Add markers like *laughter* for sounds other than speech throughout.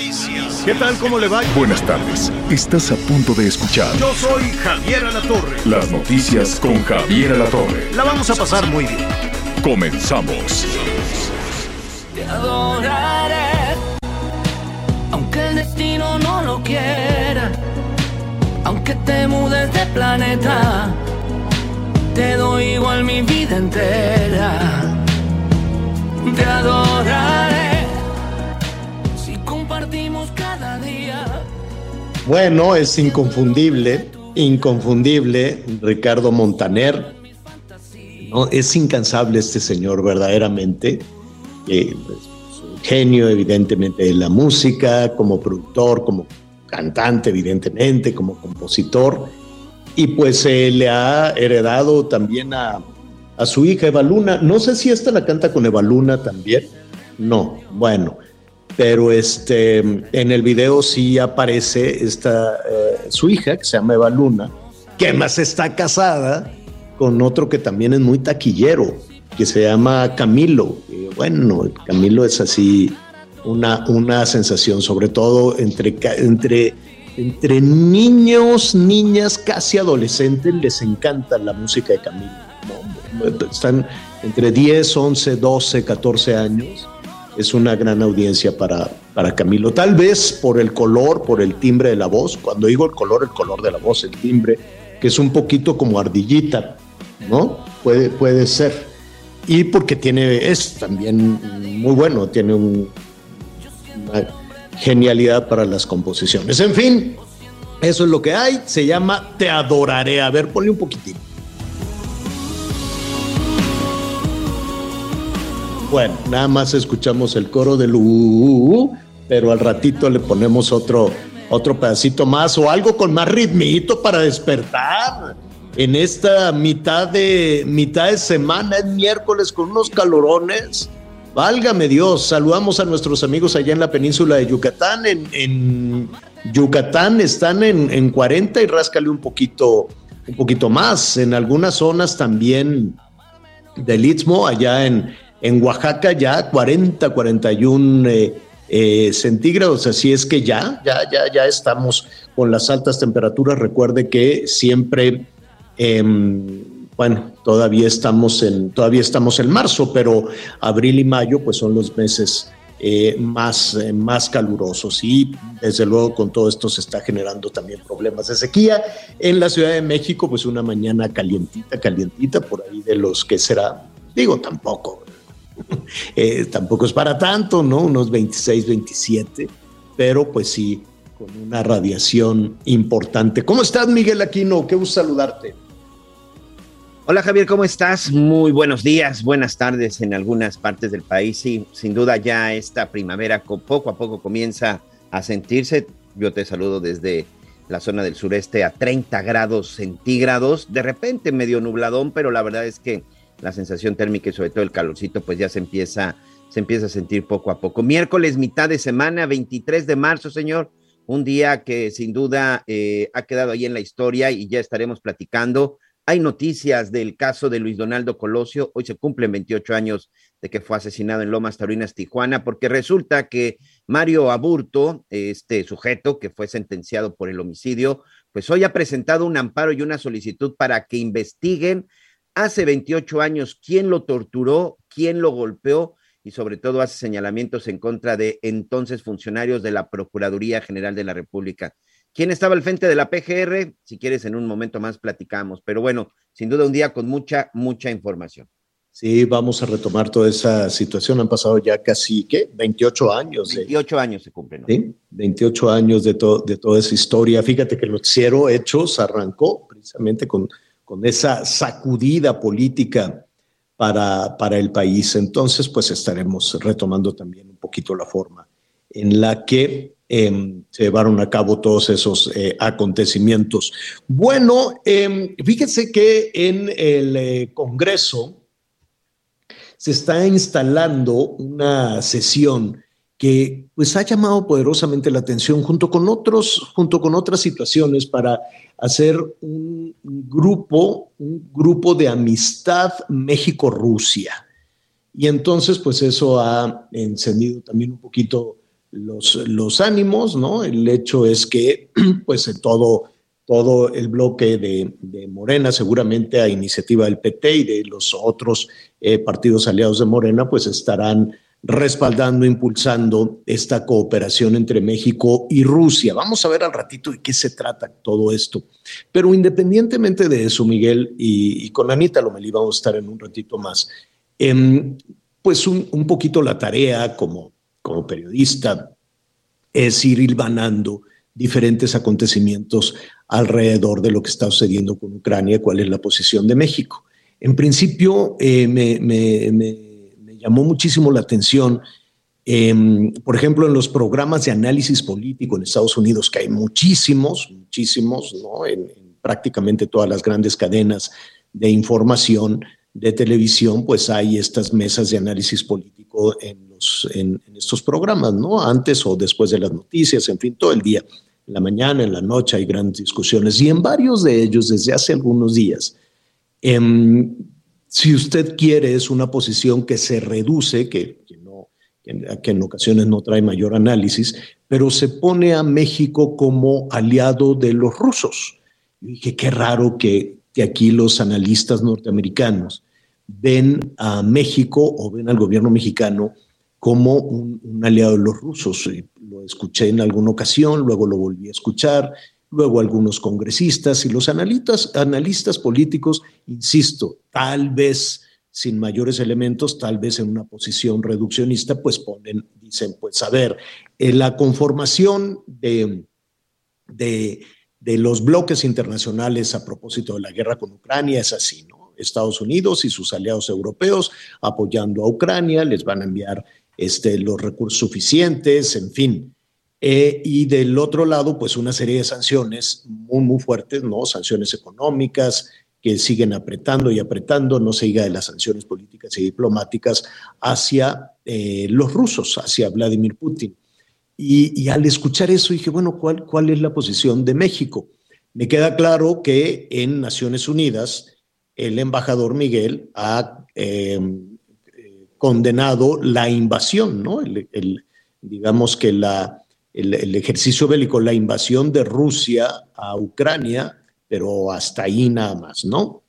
Noticias. ¿Qué tal? ¿Cómo le va? Buenas tardes. Estás a punto de escuchar Yo soy Javier Alatorre. las noticias con Javier Alatorre. La vamos a pasar muy bien. Comenzamos. Te adoraré, aunque el destino no lo quiera, aunque te mudes de planeta, te doy igual mi vida entera. Te adoraré, Bueno, es inconfundible, inconfundible, Ricardo Montaner. ¿no? Es incansable este señor, verdaderamente. Eh, pues, genio, evidentemente, de la música, como productor, como cantante, evidentemente, como compositor. Y pues le ha heredado también a, a su hija Eva Luna. No sé si esta la canta con Eva Luna también. No, bueno pero este, en el video sí aparece esta, eh, su hija, que se llama Eva Luna, que además está casada con otro que también es muy taquillero, que se llama Camilo. Y bueno, Camilo es así una, una sensación, sobre todo entre, entre, entre niños, niñas, casi adolescentes, les encanta la música de Camilo. Están entre 10, 11, 12, 14 años es una gran audiencia para, para Camilo. Tal vez por el color, por el timbre de la voz. Cuando digo el color, el color de la voz, el timbre, que es un poquito como ardillita, ¿no? Puede, puede ser. Y porque tiene, es también muy bueno, tiene un- una genialidad para las composiciones. En fin, eso es lo que hay. Se llama Te adoraré. A ver, ponle un poquitín. Bueno, nada más escuchamos el coro del uh, pero al ratito le ponemos otro, otro pedacito más o algo con más ritmito para despertar. En esta mitad de, mitad de semana, es miércoles con unos calorones. Válgame Dios, saludamos a nuestros amigos allá en la península de Yucatán. En, en Yucatán están en, en 40 y ráscale un poquito, un poquito más. En algunas zonas también del Istmo, allá en, en Oaxaca, ya 40, 41 eh, eh, centígrados. Así es que ya, ya, ya, ya estamos con las altas temperaturas. Recuerde que siempre, eh, bueno, todavía estamos en, todavía estamos en marzo, pero abril y mayo, pues son los meses eh, más, eh, más calurosos y desde luego con todo esto se está generando también problemas de sequía. En la Ciudad de México, pues una mañana calientita, calientita, por ahí de los que será, digo, tampoco, eh, tampoco es para tanto, ¿no? Unos 26, 27, pero pues sí, con una radiación importante. ¿Cómo estás, Miguel Aquino? Qué gusto saludarte. Hola Javier, ¿cómo estás? Muy buenos días, buenas tardes en algunas partes del país. Sí, sin duda ya esta primavera co- poco a poco comienza a sentirse. Yo te saludo desde la zona del sureste a 30 grados centígrados. De repente medio nubladón, pero la verdad es que la sensación térmica y sobre todo el calorcito pues ya se empieza, se empieza a sentir poco a poco. Miércoles, mitad de semana, 23 de marzo, señor. Un día que sin duda eh, ha quedado ahí en la historia y ya estaremos platicando. Hay noticias del caso de Luis Donaldo Colosio. Hoy se cumplen 28 años de que fue asesinado en Lomas Taurinas, Tijuana, porque resulta que Mario Aburto, este sujeto que fue sentenciado por el homicidio, pues hoy ha presentado un amparo y una solicitud para que investiguen hace 28 años quién lo torturó, quién lo golpeó y sobre todo hace señalamientos en contra de entonces funcionarios de la Procuraduría General de la República. ¿Quién estaba al frente de la PGR? Si quieres, en un momento más platicamos. Pero bueno, sin duda un día con mucha, mucha información. Sí, vamos a retomar toda esa situación. Han pasado ya casi, ¿qué? 28 años. de- 28 años se cumplen. ¿no? ¿sí? 28 años de, to- de toda esa historia. Fíjate que el noticiero Hechos arrancó precisamente con, con esa sacudida política para, para el país. Entonces, pues estaremos retomando también un poquito la forma en la que em, se llevaron a cabo todos esos eh, acontecimientos. Bueno, eh, fíjense que en el eh, Congreso se está instalando una sesión que pues ha llamado poderosamente la atención junto con otros, junto con otras situaciones para hacer un grupo, un grupo de amistad México-Rusia. Y entonces, pues eso ha encendido también un poquito los, los ánimos, ¿no? El hecho es que, *clears throat* pues, todo, todo el bloque de, de, Morena, seguramente a iniciativa del PT y de los otros eh, partidos aliados de Morena, pues estarán respaldando, impulsando esta cooperación entre México y Rusia. Vamos a ver al ratito de qué se trata todo esto. Pero independientemente de eso, Miguel, y, y con Anita Lomelí vamos a estar en un ratito más, eh, pues un, un, poquito la tarea como, como periodista es ir hilvanando diferentes acontecimientos alrededor de lo que está sucediendo con Ucrania, cuál es la posición de México. En principio, eh, me, me, me llamó muchísimo la atención, eh, por ejemplo, en los programas de análisis político en Estados Unidos, que hay muchísimos, muchísimos, ¿no? en, en prácticamente todas las grandes cadenas de información de televisión, pues hay estas mesas de análisis político en, los, en, en, estos programas, ¿no? Antes o después de las noticias, en fin, todo el día, en la mañana, en la noche hay grandes discusiones y en varios de ellos desde hace algunos días. Eh, si usted quiere, es una posición que se reduce, que, que no, que, en ocasiones no trae mayor análisis, pero se pone a México como aliado de los rusos. Y dije, qué raro que, que aquí los analistas norteamericanos ven a México o ven al gobierno mexicano como un, un aliado de los rusos. Lo escuché en alguna ocasión, luego lo volví a escuchar, luego algunos congresistas y los analistas, analistas políticos, insisto, tal vez sin mayores elementos, tal vez en una posición reduccionista, pues ponen, dicen, pues a ver, la conformación de, de, de los bloques internacionales a propósito de la guerra con Ucrania es así, ¿no? Estados Unidos y sus aliados europeos apoyando a Ucrania, les van a enviar este, los recursos suficientes, en fin. Eh, y del otro lado, pues una serie de sanciones muy, muy fuertes, ¿no? Sanciones económicas que siguen apretando y apretando, no se diga de las sanciones políticas y diplomáticas hacia eh, los rusos, hacia Vladimir Putin. Y, al escuchar eso dije, bueno, ¿cuál, ¿cuál es la posición de México? Me queda claro que en Naciones Unidas el embajador Miguel ha eh, condenado la invasión, ¿no? El, digamos que la, el, el, ejercicio bélico, la invasión de Rusia a Ucrania, pero hasta ahí nada más, ¿no?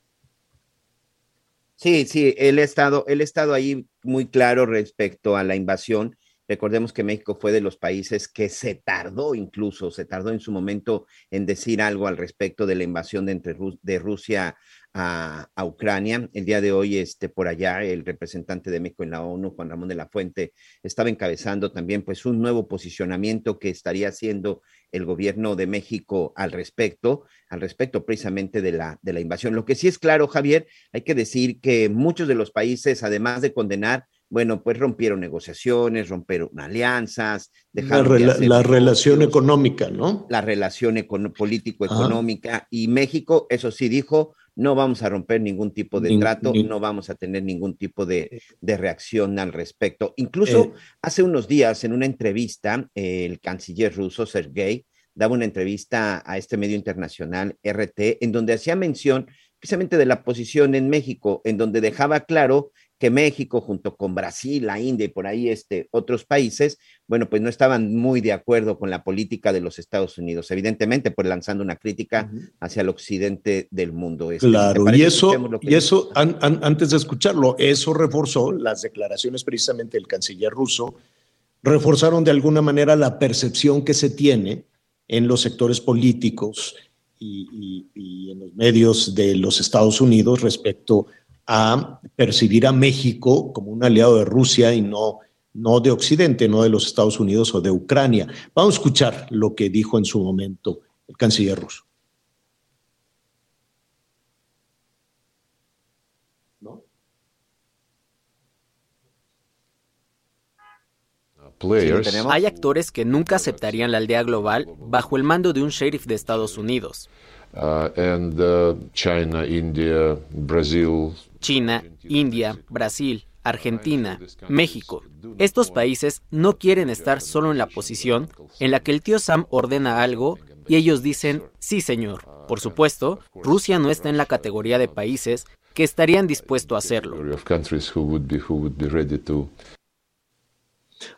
Sí, sí, él ha estado, ha estado ahí muy claro respecto a la invasión. Recordemos que México fue de los países que se tardó incluso, se tardó en su momento en decir algo al respecto de la invasión de, entre, de Rusia a, a, Ucrania. El día de hoy, este, por allá, el representante de México en la ONU, Juan Ramón de la Fuente, estaba encabezando también pues un nuevo posicionamiento que estaría haciendo el gobierno de México al respecto, al respecto precisamente de la, de la invasión. Lo que sí es claro, Javier, hay que decir que muchos de los países, además de condenar, bueno, pues rompieron negociaciones, rompieron alianzas, dejaron la, de la relación económica, ¿no? La relación político-económica. Y México, eso sí dijo, no vamos a romper ningún tipo de trato, no vamos a tener ningún tipo de, de reacción al respecto. Incluso eh, hace unos días, en una entrevista, el canciller ruso, Sergei, daba una entrevista a este medio internacional, RT, en donde hacía mención precisamente de la posición en México, en donde dejaba claro que México, junto con Brasil, la India y por ahí este, otros países, bueno, pues no estaban muy de acuerdo con la política de los Estados Unidos, evidentemente, pues lanzando una crítica uh -huh. hacia el occidente del mundo. Este, claro, y eso, y eso an, an, antes de escucharlo, eso reforzó las declaraciones precisamente del canciller ruso, reforzaron de alguna manera la percepción que se tiene en los sectores políticos y, y, y en los medios de los Estados Unidos respecto a a percibir a México como un aliado de Rusia y no, no de Occidente, no de los Estados Unidos o de Ucrania. Vamos a escuchar lo que dijo en su momento el canciller ruso. Uh, Hay actores que nunca aceptarían la aldea global bajo el mando de un sheriff de Estados Unidos. Uh, uh, China, India, Brasil. China, India, Brasil, Argentina, México. Estos países no quieren estar solo en la posición en la que el tío Sam ordena algo y ellos dicen, sí señor. Por supuesto, Rusia no está en la categoría de países que estarían dispuestos a hacerlo.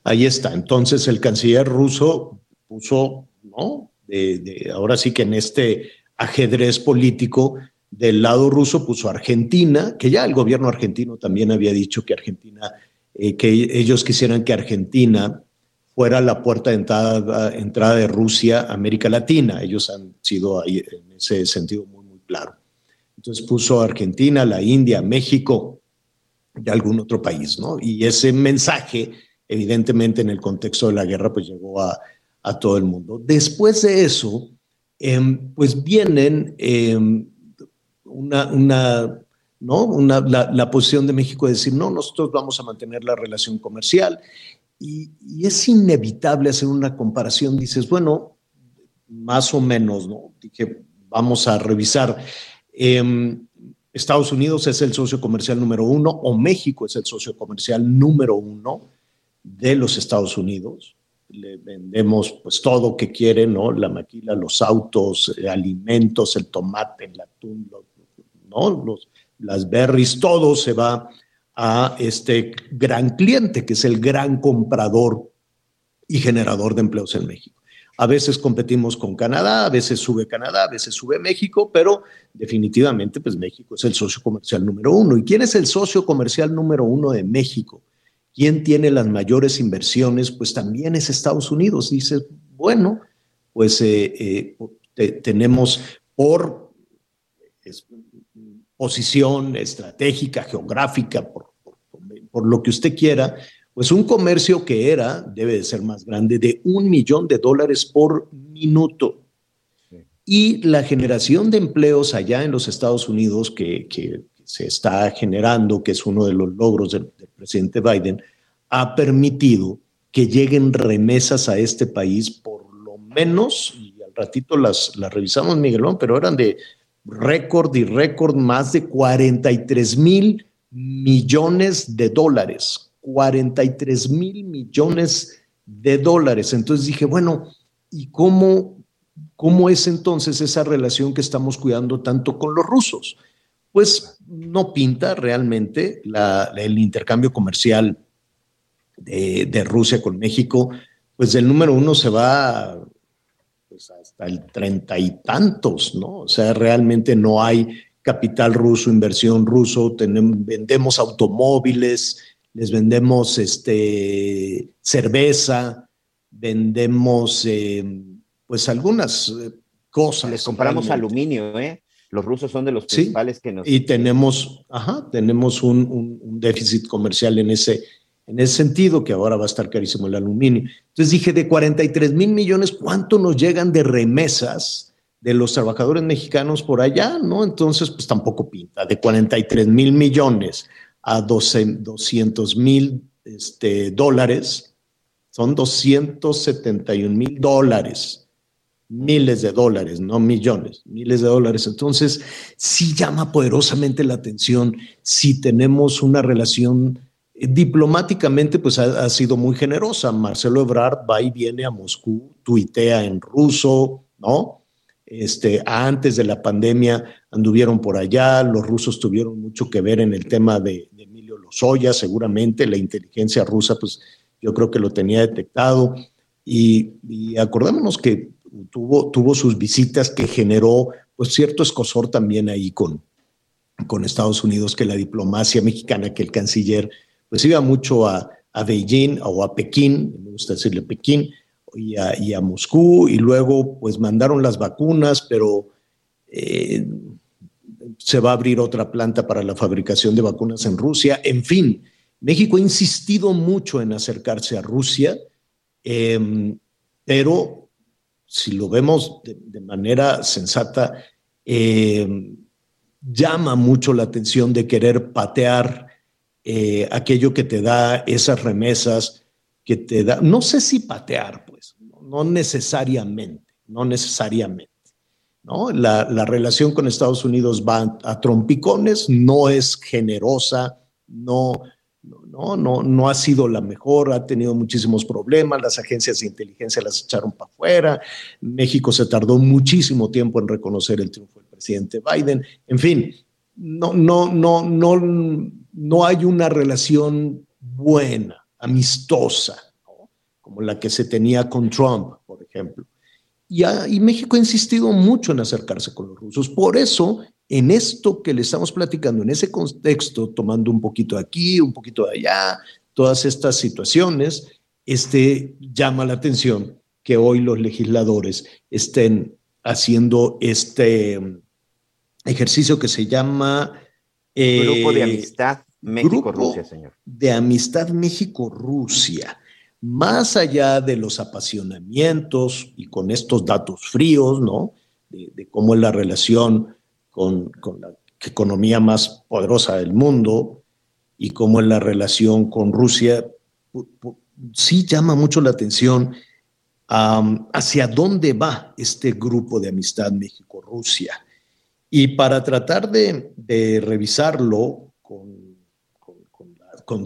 Ahí está. Entonces el canciller ruso puso, ¿no? ahora sí que en este ajedrez político del lado ruso puso Argentina, que ya el gobierno argentino también había dicho que Argentina, eh, que ellos quisieran que Argentina fuera la puerta de entrada, de Rusia a América Latina. Ellos han sido ahí en ese sentido muy, muy claro. Entonces puso Argentina, la India, México y algún otro país, ¿no? Y ese mensaje, evidentemente en el contexto de la guerra, pues llegó a todo el mundo. Después de eso, Em, pues vienen em, una, ¿no? Una, la, posición de México de decir, no, nosotros vamos a mantener la relación comercial. Y, es inevitable hacer una comparación. Dices, bueno, más o menos, ¿no? Dije, vamos a revisar. Em, Estados Unidos es el socio comercial número uno o México es el socio comercial número uno de los Estados Unidos le vendemos pues todo que quieren, ¿no? La maquila, los autos, eh, alimentos, el tomate, el atún, ¿no? Los, las berries, todo se va a este gran cliente, que es el gran comprador y generador de empleos en México. A veces competimos con Canadá, a veces sube Canadá, a veces sube México, pero definitivamente pues México es el socio comercial número uno. ¿Y quién es el socio comercial número uno de México? ¿Quién tiene las mayores inversiones? Pues también es Estados Unidos. Dice, bueno, pues eh, eh, tenemos por posición estratégica, geográfica, por, por, lo que usted quiera, pues un comercio que era, debe de ser más grande, de un millón de dólares por minuto. Y la generación de empleos allá en los Estados Unidos que, que se está generando, que es uno de los logros del, presidente Biden, ha permitido que lleguen remesas a este país por lo menos, y al ratito las, las revisamos, Miguelón, pero eran de récord y récord, más de 43 mil millones de dólares. 43 mil millones de dólares. Entonces dije, bueno, ¿y cómo, cómo es entonces esa relación que estamos cuidando tanto con los rusos? Pues no pinta realmente el intercambio comercial de, Rusia con México, pues el número uno se va pues, hasta el treinta y tantos, ¿no? O sea, realmente no hay capital ruso, inversión ruso, vendemos automóviles, les vendemos este, cerveza, vendemos eh, pues algunas eh, cosas. Les compramos aluminio, ¿eh? Los rusos son de los principales que nos... Y tenemos, ajá, tenemos un, déficit comercial en ese, en ese sentido, que ahora va a estar carísimo el aluminio. Entonces dije, de 43 mil millones, ¿cuánto nos llegan de remesas de los trabajadores mexicanos por allá? ¿No? Entonces, pues tampoco pinta. De 43 mil millones a 12, 200 mil este, dólares, son 271 mil dólares miles de dólares, no millones, miles de dólares. Entonces, sí llama poderosamente la atención si tenemos una relación eh, diplomáticamente, pues ha, sido muy generosa. Marcelo Ebrard va y viene a Moscú, tuitea en ruso, ¿no? Este, antes de la pandemia anduvieron por allá, los rusos tuvieron mucho que ver en el tema de, Emilio Lozoya, seguramente la inteligencia rusa, pues yo creo que lo tenía detectado. Y acordémonos que tuvo, tuvo sus visitas que generó pues cierto escosor también ahí con, con Estados Unidos, que la diplomacia mexicana, que el canciller pues iba mucho a, Beijing o a Pekín, me gusta decirle Pekín, y a, y a, Moscú, y luego pues mandaron las vacunas, pero eh, se va a abrir otra planta para la fabricación de vacunas en Rusia. En fin, México ha insistido mucho en acercarse a Rusia, eh, pero si lo vemos de, manera sensata, eh, llama mucho la atención de querer patear eh, aquello que te da esas remesas, que te da, no sé si patear, pues, no necesariamente, no necesariamente. ¿no? La, la relación con Estados Unidos va a trompicones, no es generosa, no, no, no, no ha sido la mejor, ha tenido muchísimos problemas, las agencias de inteligencia las echaron para afuera, México se tardó muchísimo tiempo en reconocer el triunfo del presidente Biden, en fin, no, no, no, no, no hay una relación buena, amistosa, como la que se tenía con Trump, por ejemplo. Y, y México ha insistido mucho en acercarse con los rusos. Por eso en esto que le estamos platicando, en ese contexto, tomando un poquito de aquí, un poquito de allá, todas estas situaciones, este, llama la atención que hoy los legisladores estén haciendo este mm, ejercicio que se llama... grupo de eh, Amistad México-Rusia, señor. De Amistad México-Rusia. Más allá de los apasionamientos y con estos datos fríos, ¿no? De, de cómo es la relación con, la economía más poderosa del mundo y cómo es la relación con Rusia, sí llama mucho la atención hacia dónde va este grupo de amistad México-Rusia. Y para tratar de, revisarlo con,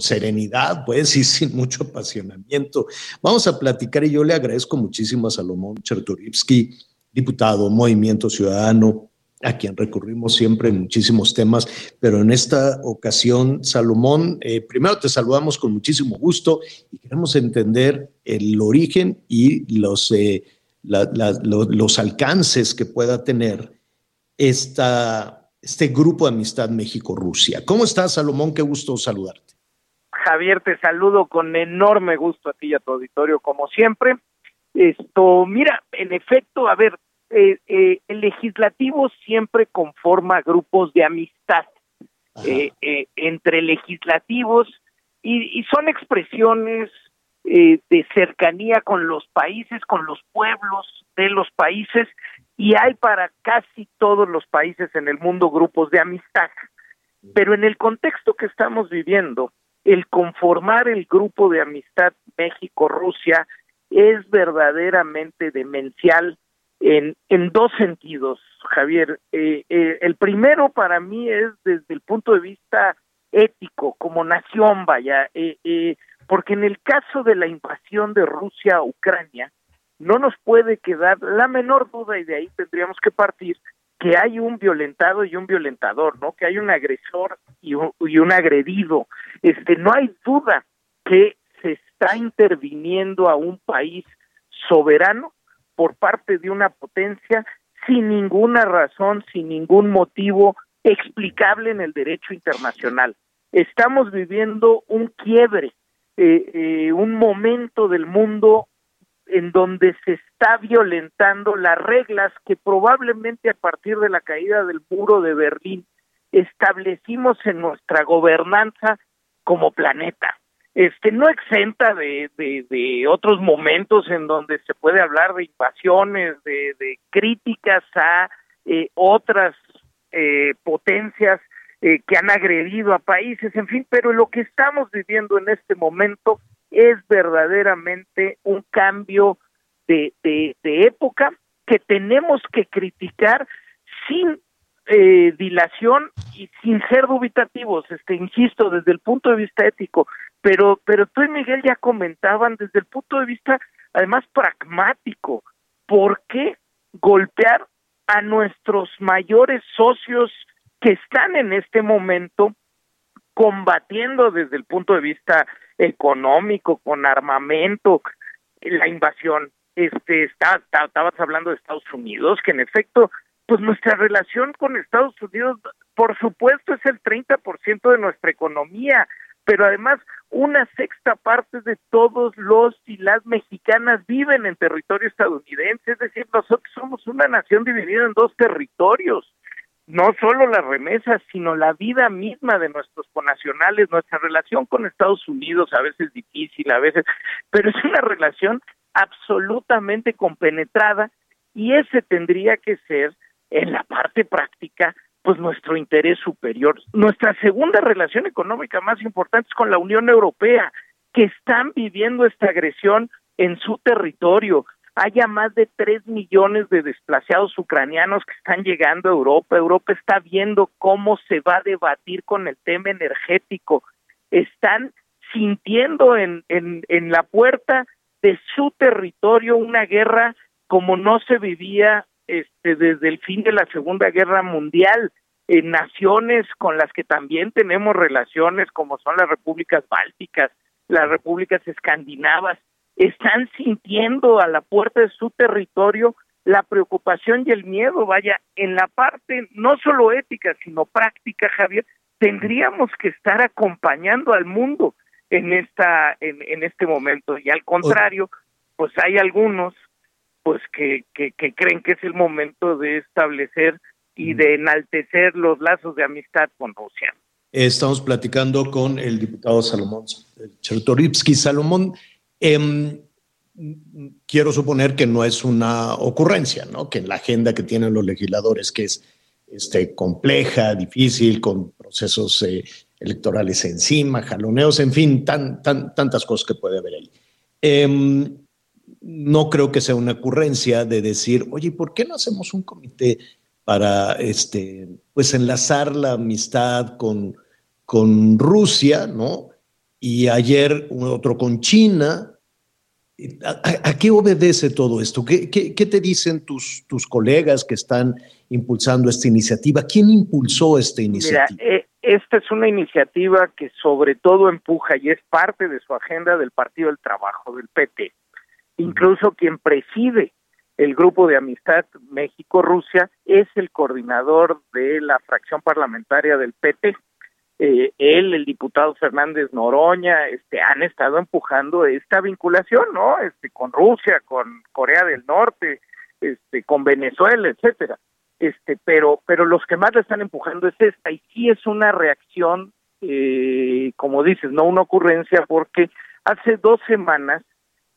serenidad, pues, *laughs* y sin mucho apasionamiento, vamos a platicar y yo le agradezco muchísimo a Salomón Chertorivsky, diputado Movimiento Ciudadano, a quien recurrimos siempre en muchísimos temas, pero en esta ocasión, Salomón, eh, primero te saludamos con muchísimo gusto y queremos entender el origen y los, eh, los alcances que pueda tener esta, este grupo de amistad México-Rusia. ¿Cómo estás, Salomón? Qué gusto saludarte. Javier, te saludo con enorme gusto a ti y a tu auditorio, como siempre. Esto, mira, en efecto, a ver, eh, eh, el legislativo siempre conforma grupos de amistad eh, eh, entre legislativos y, y son expresiones de cercanía con los países, con los pueblos de los países y hay para casi todos los países en el mundo grupos de amistad. Pero en el contexto que estamos viviendo, el conformar el grupo de amistad México-Rusia es verdaderamente demencial en, en dos sentidos, Javier. Eh, eh, el primero para mí es desde el punto de vista ético, como nación, vaya, eh, porque en el caso de la invasión de Rusia a Ucrania, no nos puede quedar la menor duda, y de ahí tendríamos que partir, que hay un violentado y un violentador, ¿no? Que hay un agresor y un, y un agredido. Este, no hay duda que se está interviniendo a un país soberano por parte de una potencia sin ninguna razón, sin ningún motivo explicable en el derecho internacional. Estamos viviendo un quiebre, eh, eh, un momento del mundo en donde se está violentando las reglas que probablemente a partir de la caída del muro de Berlín establecimos en nuestra gobernanza como planeta este no exenta de, de, otros momentos en donde se puede hablar de invasiones, de, de críticas a eh, otras eh, potencias eh, que han agredido a países, en fin, pero lo que estamos viviendo en este momento es verdaderamente un cambio de, de, época que tenemos que criticar sin eh, dilación y sin ser dubitativos, este, insisto, desde el punto de vista ético, pero, pero tú y Miguel ya comentaban desde el punto de vista, además, pragmático, ¿por qué golpear a nuestros mayores socios que están en este momento combatiendo desde el punto de vista económico, con armamento, la invasión? Este, está, estabas hablando de Estados Unidos, que en efecto pues nuestra relación con Estados Unidos, por supuesto, es el 30% de nuestra economía, pero además una sexta parte de todos los y las mexicanas viven en territorio estadounidense, es decir, nosotros somos una nación dividida en dos territorios, no solo las remesas, sino la vida misma de nuestros conacionales, nuestra relación con Estados Unidos a veces difícil, a veces, pero es una relación absolutamente compenetrada y ese tendría que ser en la parte práctica, pues nuestro interés superior. Nuestra segunda relación económica más importante es con la Unión Europea que están viviendo esta agresión en su territorio. Haya más de tres millones de desplazados ucranianos que están llegando a Europa. Europa está viendo cómo se va a debatir con el tema energético. Están sintiendo en, en, en la puerta de su territorio una guerra como no se vivía este, desde el fin de la Segunda Guerra Mundial en naciones con las que también tenemos relaciones, como son las repúblicas bálticas, las repúblicas escandinavas, están sintiendo a la puerta de su territorio la preocupación y el miedo, vaya, en la parte no solo ética, sino práctica, Javier, tendríamos que estar acompañando al mundo en esta en, en este momento. Y al contrario, pues hay algunos pues que, que, que creen que es el momento de establecer y de enaltecer los lazos de amistad con Rusia. Estamos platicando con el diputado Salomón Chertorivsky. Salomón, eh, quiero suponer que no es una ocurrencia, ¿no? Que en la agenda que tienen los legisladores, que es este, compleja, difícil, con procesos eh, electorales encima, jaloneos, en fin, tan, tan, tantas cosas que puede haber ahí. Eh, no creo que sea una ocurrencia de decir, oye, ¿por qué no hacemos un comité para este, pues enlazar la amistad con, con Rusia, ¿no? Y ayer otro con China. ¿A, a qué obedece todo esto? ¿Qué, qué, qué te dicen tus, tus, colegas que están impulsando esta iniciativa? ¿Quién impulsó esta iniciativa? Mira, eh, esta es una iniciativa que sobre todo empuja y es parte de su agenda del Partido del Trabajo, del PT. Incluso quien preside el grupo de amistad México-Rusia es el coordinador de la fracción parlamentaria del PT. Eh, él, el diputado Fernández Noroña, este, han estado empujando esta vinculación, ¿no? Este, con Rusia, con Corea del Norte, este, con Venezuela, etcétera. Este, pero, pero los que más le están empujando es esta, y sí es una reacción, eh, como dices, no una ocurrencia, porque hace dos semanas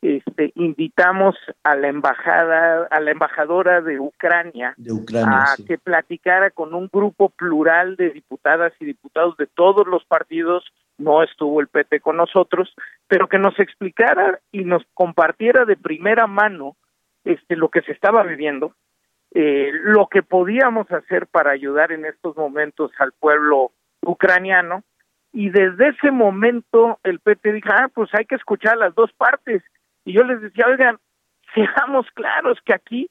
este, invitamos a la embajada, a la embajadora de Ucrania, de Ucrania a sí. que platicara con un grupo plural de diputadas y diputados de todos los partidos, no estuvo el PT con nosotros, pero que nos explicara y nos compartiera de primera mano este lo que se estaba viviendo, eh, lo que podíamos hacer para ayudar en estos momentos al pueblo ucraniano, y desde ese momento el PT dijo, ah, pues hay que escuchar las dos partes, y yo les decía, oigan, *laughs* seamos claros que aquí,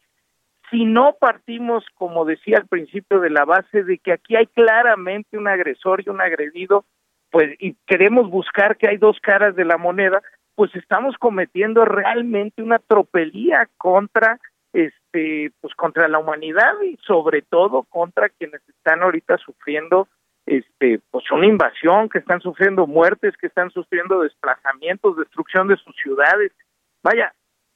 si no partimos, como decía al principio, de la base de que aquí hay claramente un agresor y un agredido, pues, y queremos buscar que hay dos caras de la moneda, pues estamos cometiendo realmente una tropelía contra este pues contra la humanidad y sobre todo contra quienes están ahorita sufriendo este pues una invasión, que están sufriendo muertes, que están sufriendo desplazamientos, destrucción de sus ciudades, Vaya,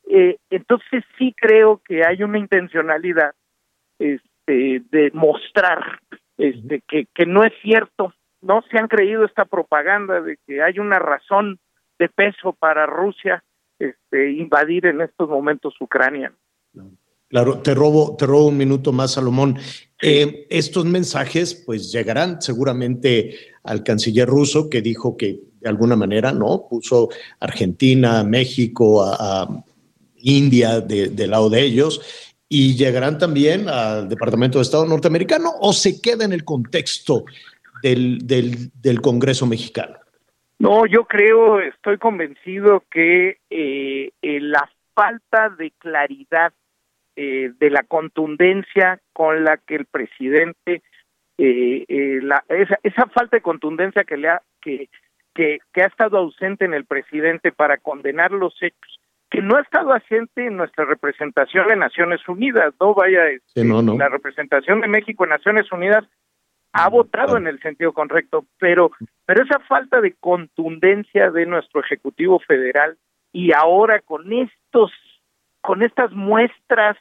eh, entonces sí creo que hay una intencionalidad este, de mostrar este, que, que no es cierto, no se han creído esta propaganda de que hay una razón de peso para Rusia este, invadir en estos momentos Ucrania. Claro, te robo, te robo un minuto más, Salomón. Eh, estos mensajes pues llegarán seguramente al canciller ruso que dijo que de alguna manera no puso Argentina, México, a, India de, del lado de ellos y llegarán también al Departamento de Estado norteamericano o se queda en el contexto del, del, Congreso mexicano. No, yo creo, estoy convencido que eh, la falta de claridad eh, de la contundencia con la que el presidente eh, eh, la, esa, esa falta de contundencia que le ha que, que, que ha estado ausente en el presidente para condenar los hechos que no ha estado ausente en nuestra representación en Naciones Unidas no vaya sí, no, no. la representación de México en Naciones Unidas ha votado en el sentido correcto pero pero esa falta de contundencia de nuestro ejecutivo federal y ahora con estos con estas muestras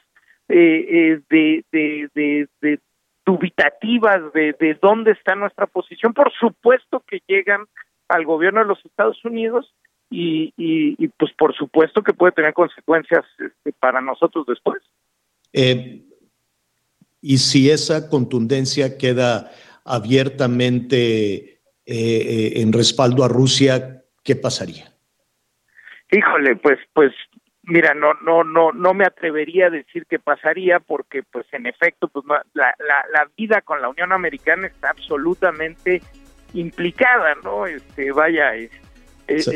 eh, eh, de, de, de, de, dubitativas de, de dónde está nuestra posición, por supuesto que llegan al gobierno de los Estados Unidos y, y, y pues por supuesto que puede tener consecuencias este, para nosotros después. Eh, y si esa contundencia queda abiertamente eh, en respaldo a Rusia, ¿qué pasaría? Híjole, pues, pues, mira, no, no, no, no me atrevería a decir qué pasaría porque, pues, en efecto, pues, la, la, la vida con la Unión Americana está absolutamente implicada, ¿no? Este, vaya, es, es,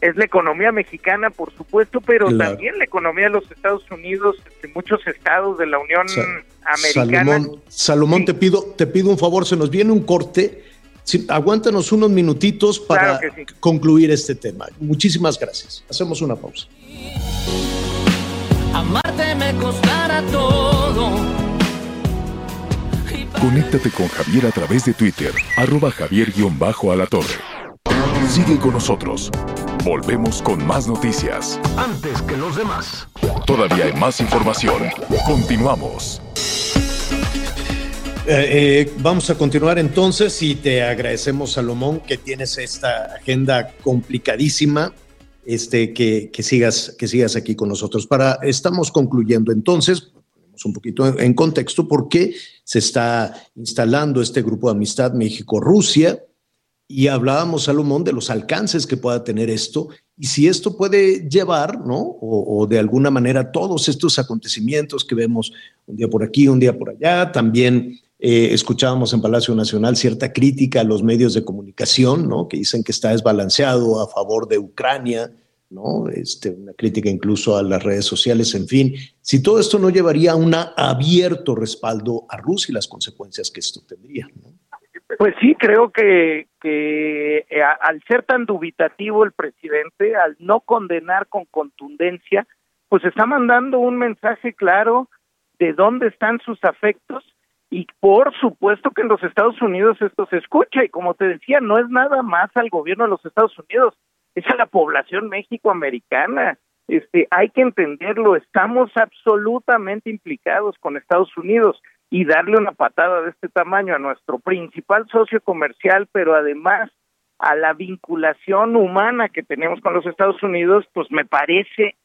es, la economía mexicana, por supuesto, pero también la economía de los Estados Unidos, de muchos estados de la Unión Americana. Salomón, Salomón te pido, te pido un favor, se nos viene un corte. aguántanos unos minutitos para concluir este tema. Muchísimas gracias. Hacemos una pausa. Amarte me costará todo. Conéctate con Javier a través de Twitter, arroba javier-alatorre. Sigue con nosotros. Volvemos con más noticias. Antes que los demás. Todavía hay más información. Continuamos. Eh, eh, vamos a continuar entonces y te agradecemos, Salomón, que tienes esta agenda complicadísima. Este, que, que, sigas, que sigas aquí con nosotros. Para, estamos concluyendo entonces, un poquito en contexto, por qué se está instalando este grupo de amistad México-Rusia y hablábamos, Salomón, de los alcances que pueda tener esto y si esto puede llevar, ¿no? O, de alguna manera todos estos acontecimientos que vemos un día por aquí, un día por allá. También eh, escuchábamos en Palacio Nacional cierta crítica a los medios de comunicación, ¿no? Que dicen que está desbalanceado a favor de Ucrania, ¿no? Este, una crítica incluso a las redes sociales, en fin. Si todo esto no llevaría a un abierto respaldo a Rusia y las consecuencias que esto tendría, ¿no? Pues sí, creo que, que eh, al ser tan dubitativo el presidente, al no condenar con contundencia, pues está mandando un mensaje claro de dónde están sus afectos y por supuesto que en los Estados Unidos esto se escucha y como te decía, no es nada más al gobierno de los Estados Unidos, es a la población méxico-americana. Este, hay que entenderlo, estamos absolutamente implicados con Estados Unidos y darle una patada de este tamaño a nuestro principal socio comercial, pero además a la vinculación humana que tenemos con los Estados Unidos, pues me parece,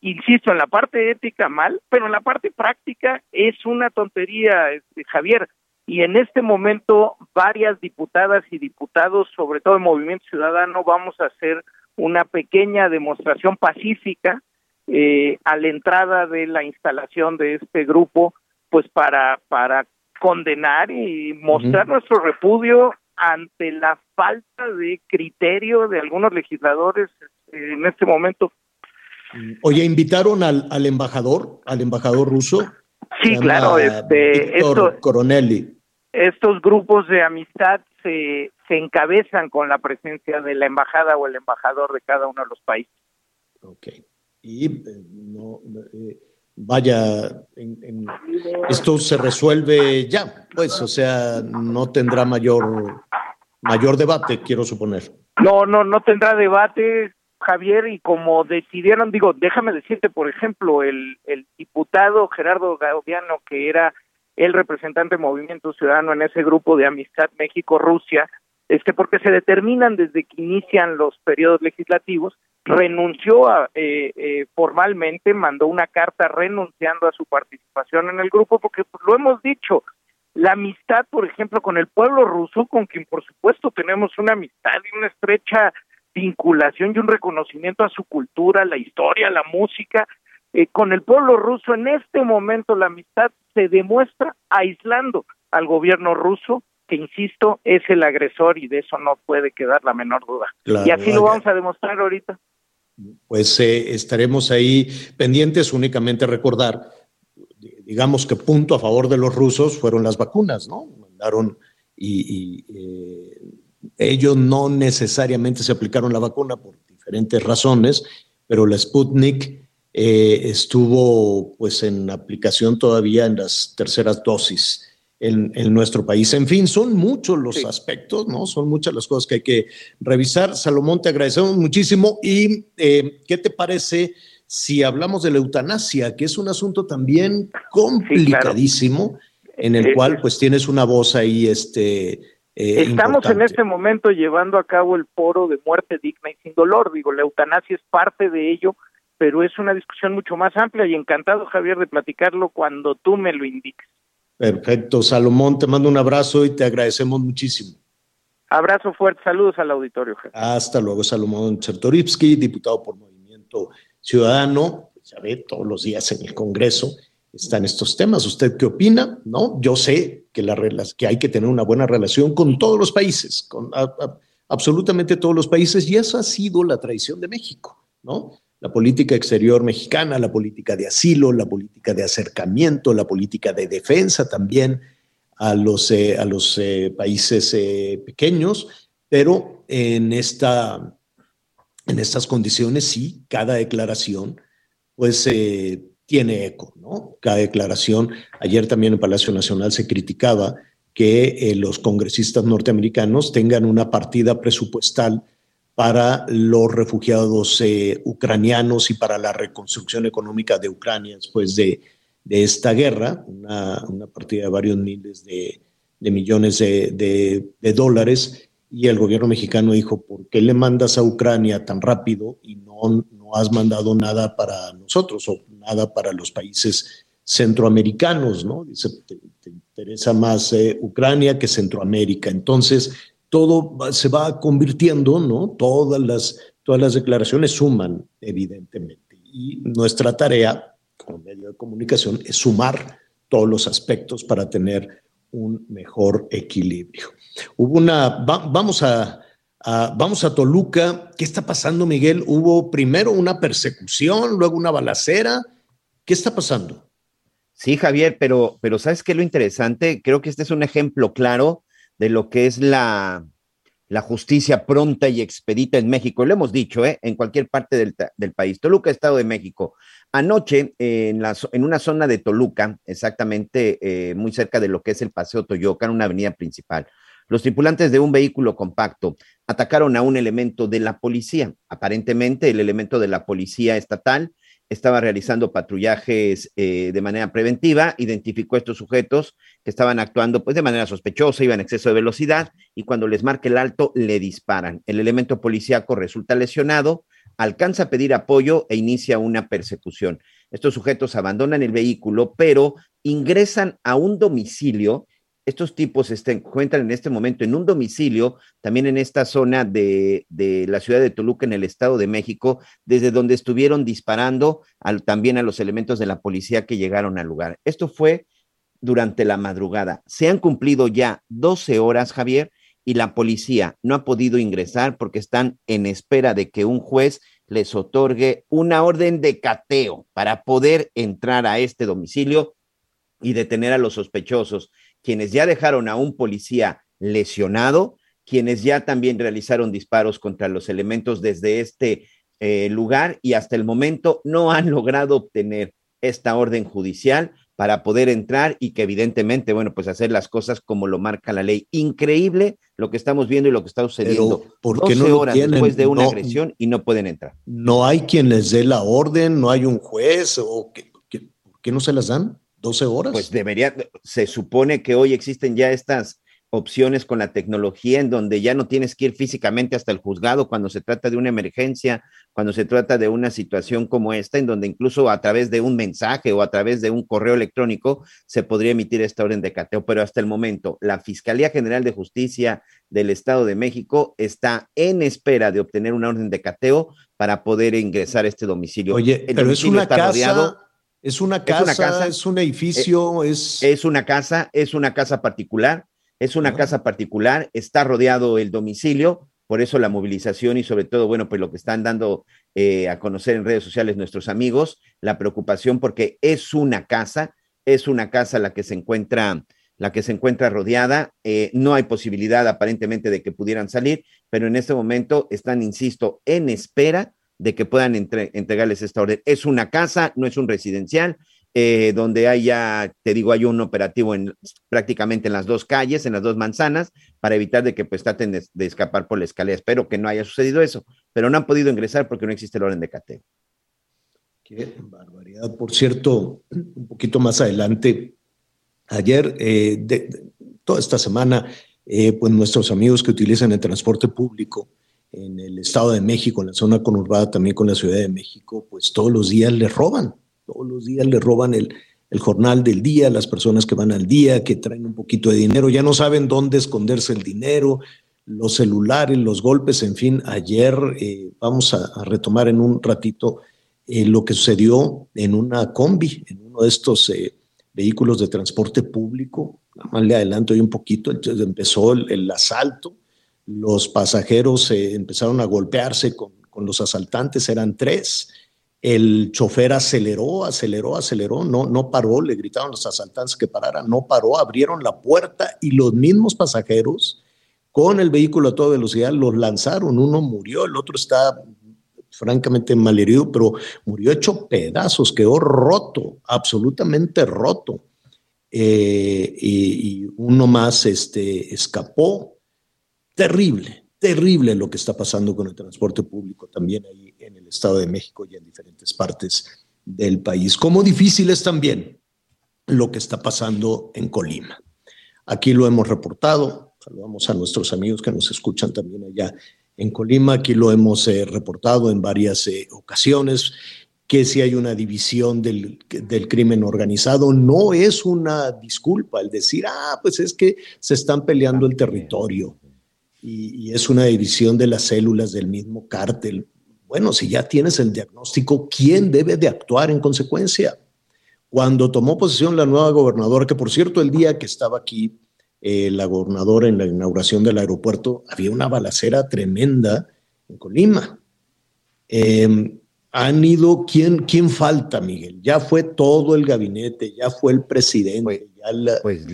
insisto, en la parte ética mal, pero en la parte práctica es una tontería, este, Javier. Y en este momento varias diputadas y diputados, sobre todo el Movimiento Ciudadano, vamos a hacer una pequeña demostración pacífica eh, a la entrada de la instalación de este grupo pues para, para condenar y mostrar nuestro repudio ante la falta de criterio de algunos legisladores este, en este momento. Oye, invitaron al, al embajador, al embajador ruso. Sí, claro, este, estos, Coronelli. Estos grupos de amistad se, se encabezan con la presencia de la embajada o el embajador de cada uno de los países. Ok. Y eh, no, eh, vaya, esto se resuelve ya, pues, o sea, no tendrá mayor, mayor debate, quiero suponer. No, no, no tendrá debate, Javier, y como decidieron, digo, déjame decirte, por ejemplo, el, diputado Gerardo Gaudiano, que era el representante del Movimiento Ciudadano en ese grupo de amistad México-Rusia, este, porque se determinan desde que inician los periodos legislativos, renunció a, eh, eh, formalmente, mandó una carta renunciando a su participación en el grupo, porque pues, lo hemos dicho, la amistad, por ejemplo, con el pueblo ruso, con quien por supuesto tenemos una amistad y una estrecha vinculación y un reconocimiento a su cultura, la historia, la música, eh, con el pueblo ruso en este momento la amistad se demuestra aislando al gobierno ruso que insisto es el agresor y de eso no puede quedar la menor duda. y así lo vamos a demostrar ahorita pues eh, estaremos ahí pendientes. Únicamente recordar, digamos que punto a favor de los rusos fueron las vacunas, ¿no? Mandaron y, eh, ellos no necesariamente se aplicaron la vacuna por diferentes razones, pero la Sputnik eh, estuvo pues en aplicación todavía en las terceras dosis en, nuestro país. En fin, son muchos los aspectos, ¿no? Son muchas las cosas que hay que revisar. Salomón, te agradecemos muchísimo. ¿Y eh, qué te parece si hablamos de la eutanasia, que es un asunto también complicadísimo, en el cual pues tienes una voz ahí, este... Eh, Estamos en este momento llevando a cabo el foro de muerte digna y sin dolor. Digo, la eutanasia es parte de ello, pero es una discusión mucho más amplia y encantado, Javier, de platicarlo cuando tú me lo indiques. Perfecto, Salomón, te mando un abrazo y te agradecemos muchísimo. Abrazo fuerte, saludos al auditorio. Hasta luego, Salomón Chertorivsky, diputado por Movimiento Movimiento Ciudadano, pues, ya ve, todos los días en el Congreso están estos temas. ¿Usted qué opina? ¿No? Yo sé que, la, que hay que tener una buena relación con todos los países, con absolutamente todos los países, y eso ha sido la tradición de México, ¿no? La política exterior mexicana, la política de asilo, la política de acercamiento, la política de defensa también a los, eh, a los eh, países eh, pequeños, pero en, esta, en estas condiciones sí, cada declaración pues tiene eco, ¿no? Cada declaración, ayer también en Palacio Nacional se criticaba que los congresistas norteamericanos tengan una partida presupuestal para los refugiados ucranianos y para la reconstrucción económica de Ucrania después de, de esta guerra, una, partida de varios miles de, de millones de, de, dólares, y el gobierno mexicano dijo, ¿por qué le mandas a Ucrania tan rápido y no, has mandado nada para nosotros o nada para los países centroamericanos? ¿no? Dice, te, interesa más eh, Ucrania que Centroamérica. Entonces, todo se va convirtiendo, ¿no? Todas las, todas las declaraciones suman, evidentemente. Y nuestra tarea como medio de comunicación es sumar todos los aspectos para tener un mejor equilibrio. Hubo una, vamos a, vamos a Toluca. ¿Qué está pasando, Miguel? Hubo primero una persecución, luego una balacera. ¿Qué está pasando? Sí, Javier, pero, pero ¿sabes qué es lo interesante? Creo que este es un ejemplo claro de lo que es la, la justicia pronta y expedita en México. Lo hemos dicho, ¿eh? en cualquier parte del, del país. Toluca, Estado de México. Anoche, en, la, en una zona de Toluca, exactamente eh, muy cerca de lo que es el Paseo Toyocan, una avenida principal, los tripulantes de un vehículo compacto atacaron a un elemento de la policía. Aparentemente, el elemento de la policía estatal estaba realizando patrullajes eh, de manera preventiva, identificó a estos sujetos que estaban actuando pues de manera sospechosa, iban en exceso de velocidad y cuando les marca el alto le disparan. El elemento policíaco resulta lesionado, alcanza a pedir apoyo e inicia una persecución. Estos sujetos abandonan el vehículo, pero ingresan a un domicilio. Estos tipos se encuentran en este momento en un domicilio, también en esta zona de, la ciudad de Toluca, en el Estado de México, desde donde estuvieron disparando también a los elementos de la policía que llegaron al lugar. Esto fue durante la madrugada. Se han cumplido ya 12 horas, Javier, y la policía no ha podido ingresar porque están en espera de que un juez les otorgue una orden de cateo para poder entrar a este domicilio y detener a los sospechosos, quienes ya dejaron a un policía lesionado, quienes ya también realizaron disparos contra los elementos desde este eh, lugar y hasta el momento no han logrado obtener esta orden judicial para poder entrar y que evidentemente, bueno, pues hacer las cosas como lo marca la ley. Increíble lo que estamos viendo y lo que está sucediendo. ¿Por qué no horas después de una agresión y no pueden entrar. No hay quien les dé la orden, no hay un juez o ¿qué, por qué no se las dan? 12 horas. Pues debería, se supone que hoy existen ya estas opciones con la tecnología en donde ya no tienes que ir físicamente hasta el juzgado cuando se trata de una emergencia, cuando se trata de una situación como esta, en donde incluso a través de un mensaje o a través de un correo electrónico se podría emitir esta orden de cateo. Pero hasta el momento, la Fiscalía General de Justicia del Estado de México está en espera de obtener una orden de cateo para poder ingresar a este domicilio. Oye, pero es una casa. Es una casa, es un edificio, es... Es una casa, es una casa particular es una casa particular, está rodeado el domicilio, por eso la movilización y sobre todo, bueno, pues lo que están dando eh, a conocer en redes sociales nuestros amigos, la preocupación porque es una casa, es una casa la que se encuentra la que se encuentra rodeada. Eh, no hay posibilidad aparentemente de que pudieran salir, pero en este momento están, insisto, en espera de que puedan entregarles esta orden. Es una casa, no es un residencial, eh, donde hay ya, te digo, hay un operativo en prácticamente en las dos calles, en las dos manzanas, para evitar de que pues traten de, escapar por la escalera. Espero que no haya sucedido eso, pero no han podido ingresar porque no existe el orden de cateo. Qué barbaridad. Por cierto, un poquito más adelante, ayer, eh, toda esta semana, eh, pues nuestros amigos que utilizan el transporte público en el Estado de México, en la zona conurbada, también con la Ciudad de México, pues todos los días les roban todos los días le roban el, jornal del día, las personas que van al día, que traen un poquito de dinero, ya no saben dónde esconderse el dinero, los celulares, los golpes, en fin, ayer eh, vamos a, retomar en un ratito eh, lo que sucedió en una combi, en uno de estos eh, vehículos de transporte público. Más le adelanto hoy un poquito, entonces empezó el, asalto, los pasajeros empezaron a golpearse con, los asaltantes, eran tres, el chofer aceleró, aceleró, aceleró, no, no paró, le gritaron los asaltantes que pararan, no paró, abrieron la puerta y los mismos pasajeros con el vehículo a toda velocidad, los lanzaron, uno murió, el otro está francamente malherido, pero murió hecho pedazos, quedó roto, absolutamente roto. Eh, y, uno más este, escapó. Terrible, terrible lo que está pasando con el transporte público también ahí en el Estado de México y en diferentes partes del país. Como difícil es también lo que está pasando en Colima. Aquí lo hemos reportado, Saludamos a nuestros amigos que nos escuchan también allá en Colima. Aquí lo hemos eh, reportado en varias eh, ocasiones que si hay una división del, del, crimen organizado, no es una disculpa el decir, ah, pues es que se están peleando el territorio y, y es una división de las células del mismo cártel. Bueno, si ya tienes el diagnóstico, ¿quién debe de actuar en consecuencia? Cuando tomó posesión la nueva gobernadora, que por cierto el día que estaba aquí eh, la gobernadora en la inauguración del aeropuerto, había una balacera tremenda en Colima. Em, han ido, ¿quién, ¿quién falta, Miguel? Ya fue todo el gabinete, ya fue el presidente. Pues, pues,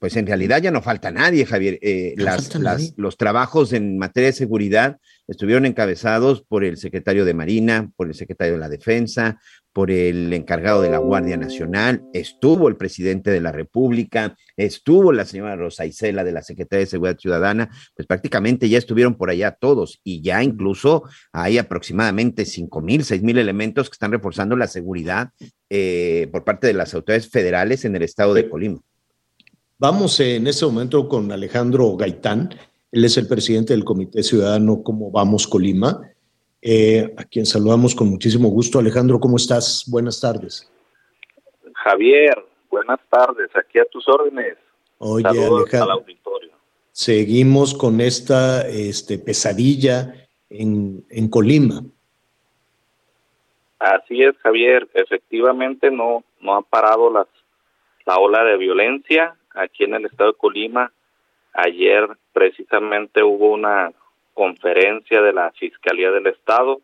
pues, en realidad ya no falta nadie, Javier. Eh, los trabajos en materia de seguridad estuvieron encabezados por el secretario de Marina, por el secretario de la Defensa, por el encargado de la Guardia Nacional, estuvo el presidente de la República, estuvo la señora Rosa Isela de la Secretaría de Seguridad Ciudadana, pues prácticamente ya estuvieron por allá todos y ya incluso hay aproximadamente cinco mil, seis mil elementos que están reforzando la seguridad eh, por parte de las autoridades federales en el estado de Colima. Vamos en este momento con Alejandro Gaitán, él es el presidente del Comité Ciudadano Cómo Vamos Colima eh, a quien saludamos con muchísimo gusto. Alejandro, ¿cómo estás? Buenas tardes. Javier, buenas tardes. Aquí a tus órdenes. Oye, Alejandro. Seguimos con esta este, pesadilla en, en Colima. Así es, Javier. Efectivamente, no, no ha parado las, la ola de violencia aquí en el estado de Colima. Ayer precisamente hubo una conferencia de la Fiscalía del Estado,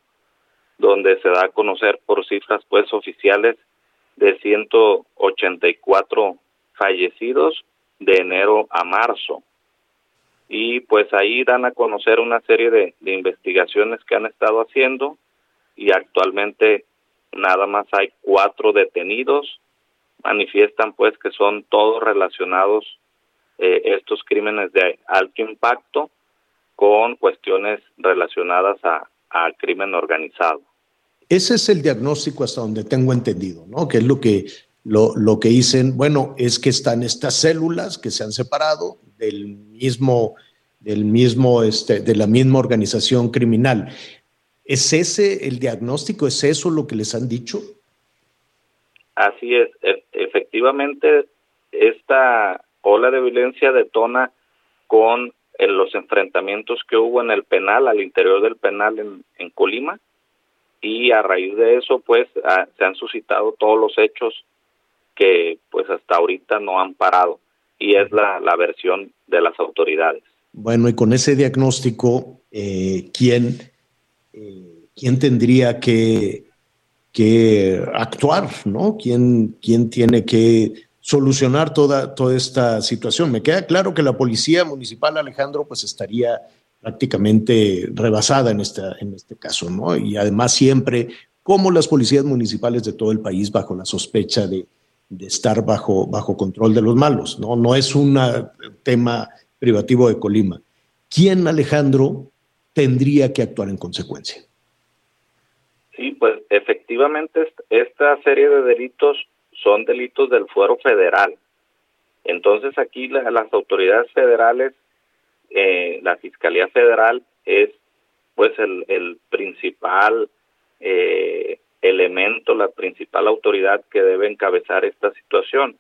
donde se da a conocer por cifras pues oficiales de 184 fallecidos de enero a marzo. Y pues ahí dan a conocer una serie de, de investigaciones que han estado haciendo y actualmente nada más hay cuatro detenidos. Manifiestan pues que son todos relacionados eh, estos crímenes de alto impacto con cuestiones relacionadas a, al crimen organizado. Ese es el diagnóstico hasta donde tengo entendido, ¿no? Que es lo que, lo, lo que dicen, bueno, es que están estas células que se han separado del mismo, del mismo, este, de la misma organización criminal. ¿Es ese el diagnóstico? ¿Es eso lo que les han dicho? Así es, e, efectivamente, esta ola de violencia detona con en los enfrentamientos que hubo en el penal, al interior del penal en, Colima, y a raíz de eso, pues, se han suscitado todos los hechos que, pues, hasta ahorita no han parado, y es la, la versión de las autoridades. Bueno, y con ese diagnóstico, eh, ¿quién, eh, ¿quién tendría que, que actuar, no? ¿Quién, quién tiene que solucionar toda, toda esta situación. Me queda claro que la policía municipal, Alejandro, pues estaría prácticamente rebasada en, esta, en este caso, ¿no? Y además siempre, como las policías municipales de todo el país, bajo la sospecha de, de estar bajo, bajo control de los malos, ¿no? No es un tema privativo de Colima. ¿Quién, Alejandro, tendría que actuar en consecuencia? Sí, pues efectivamente esta serie de delitos son delitos del fuero federal. Entonces aquí las autoridades federales, eh, la Fiscalía Federal es pues el, principal eh, elemento, la principal autoridad que debe encabezar esta situación.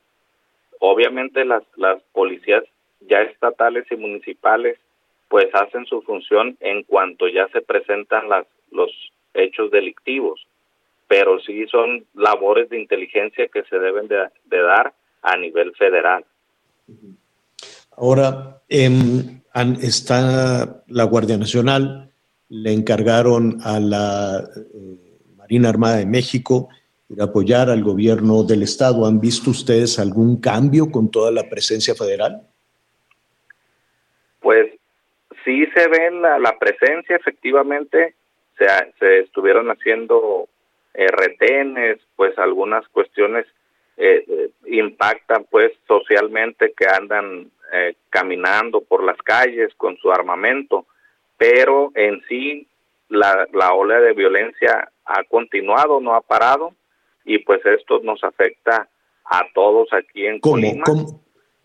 Obviamente las, las policías ya estatales y municipales pues hacen su función en cuanto ya se presentan las, los hechos delictivos, pero sí son labores de inteligencia que se deben de, dar a nivel federal. Ahora, em, está la Guardia Nacional, le encargaron a la eh, Marina Armada de México ir a apoyar al gobierno del Estado. ¿Han visto ustedes algún cambio con toda la presencia federal? Pues sí se ve la, presencia, efectivamente, se, se estuvieron haciendo eh, retenes, pues algunas cuestiones eh, eh, impactan pues socialmente que andan caminando por las calles con su armamento, pero en sí la, la ola de violencia ha continuado, no ha parado y pues esto nos afecta a todos aquí en Colima.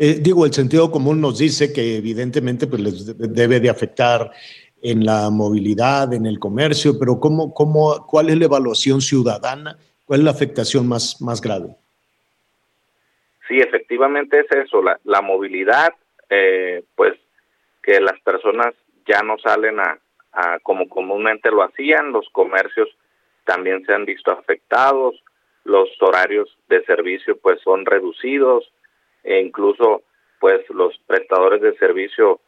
Eh, digo, el sentido común nos dice que evidentemente pues, les debe de afectar en la movilidad, en el comercio, pero ¿cómo, cómo, ¿cuál es la evaluación ciudadana? ¿Cuál es la afectación más, más grave? Sí, efectivamente es eso, la, movilidad, eh, pues que las personas ya no salen a, a, como comúnmente lo hacían, los comercios también se han visto afectados, los horarios de servicio pues son reducidos e incluso pues los prestadores de servicio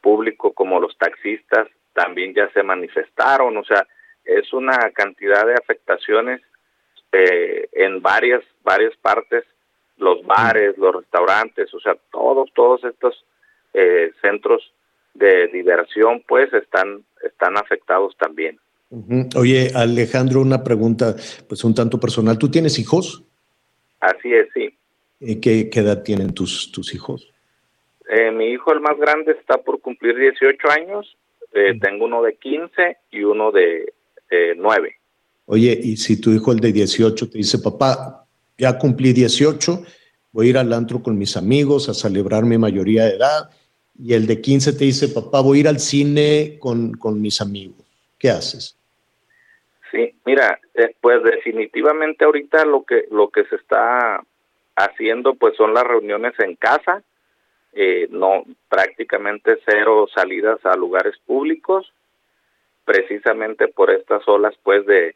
público como los taxistas también ya se manifestaron, o sea, es una cantidad de afectaciones eh, en varias varias partes, los bares, los restaurantes, o sea, todos todos estos eh, centros de diversión pues están están afectados también. Oye, Alejandro, una pregunta, pues un tanto personal. ¿Tú tienes hijos? Así es, sí. ¿Qué, qué edad tienen tus, tus hijos? Eh, mi hijo, el más grande, está por cumplir 18 años. Eh, tengo uno de 15 y uno de 9. Oye, y si tu hijo, el de 18, te dice, papá, ya cumplí 18, voy a ir al antro con mis amigos a celebrar mi mayoría de edad, y el de 15 te dice, papá, voy a ir al cine con, con mis amigos, ¿qué haces? Sí, mira, eh, pues definitivamente ahorita lo que lo que se está haciendo pues son las reuniones en casa, eh, no prácticamente cero salidas a lugares públicos, precisamente por estas olas pues de,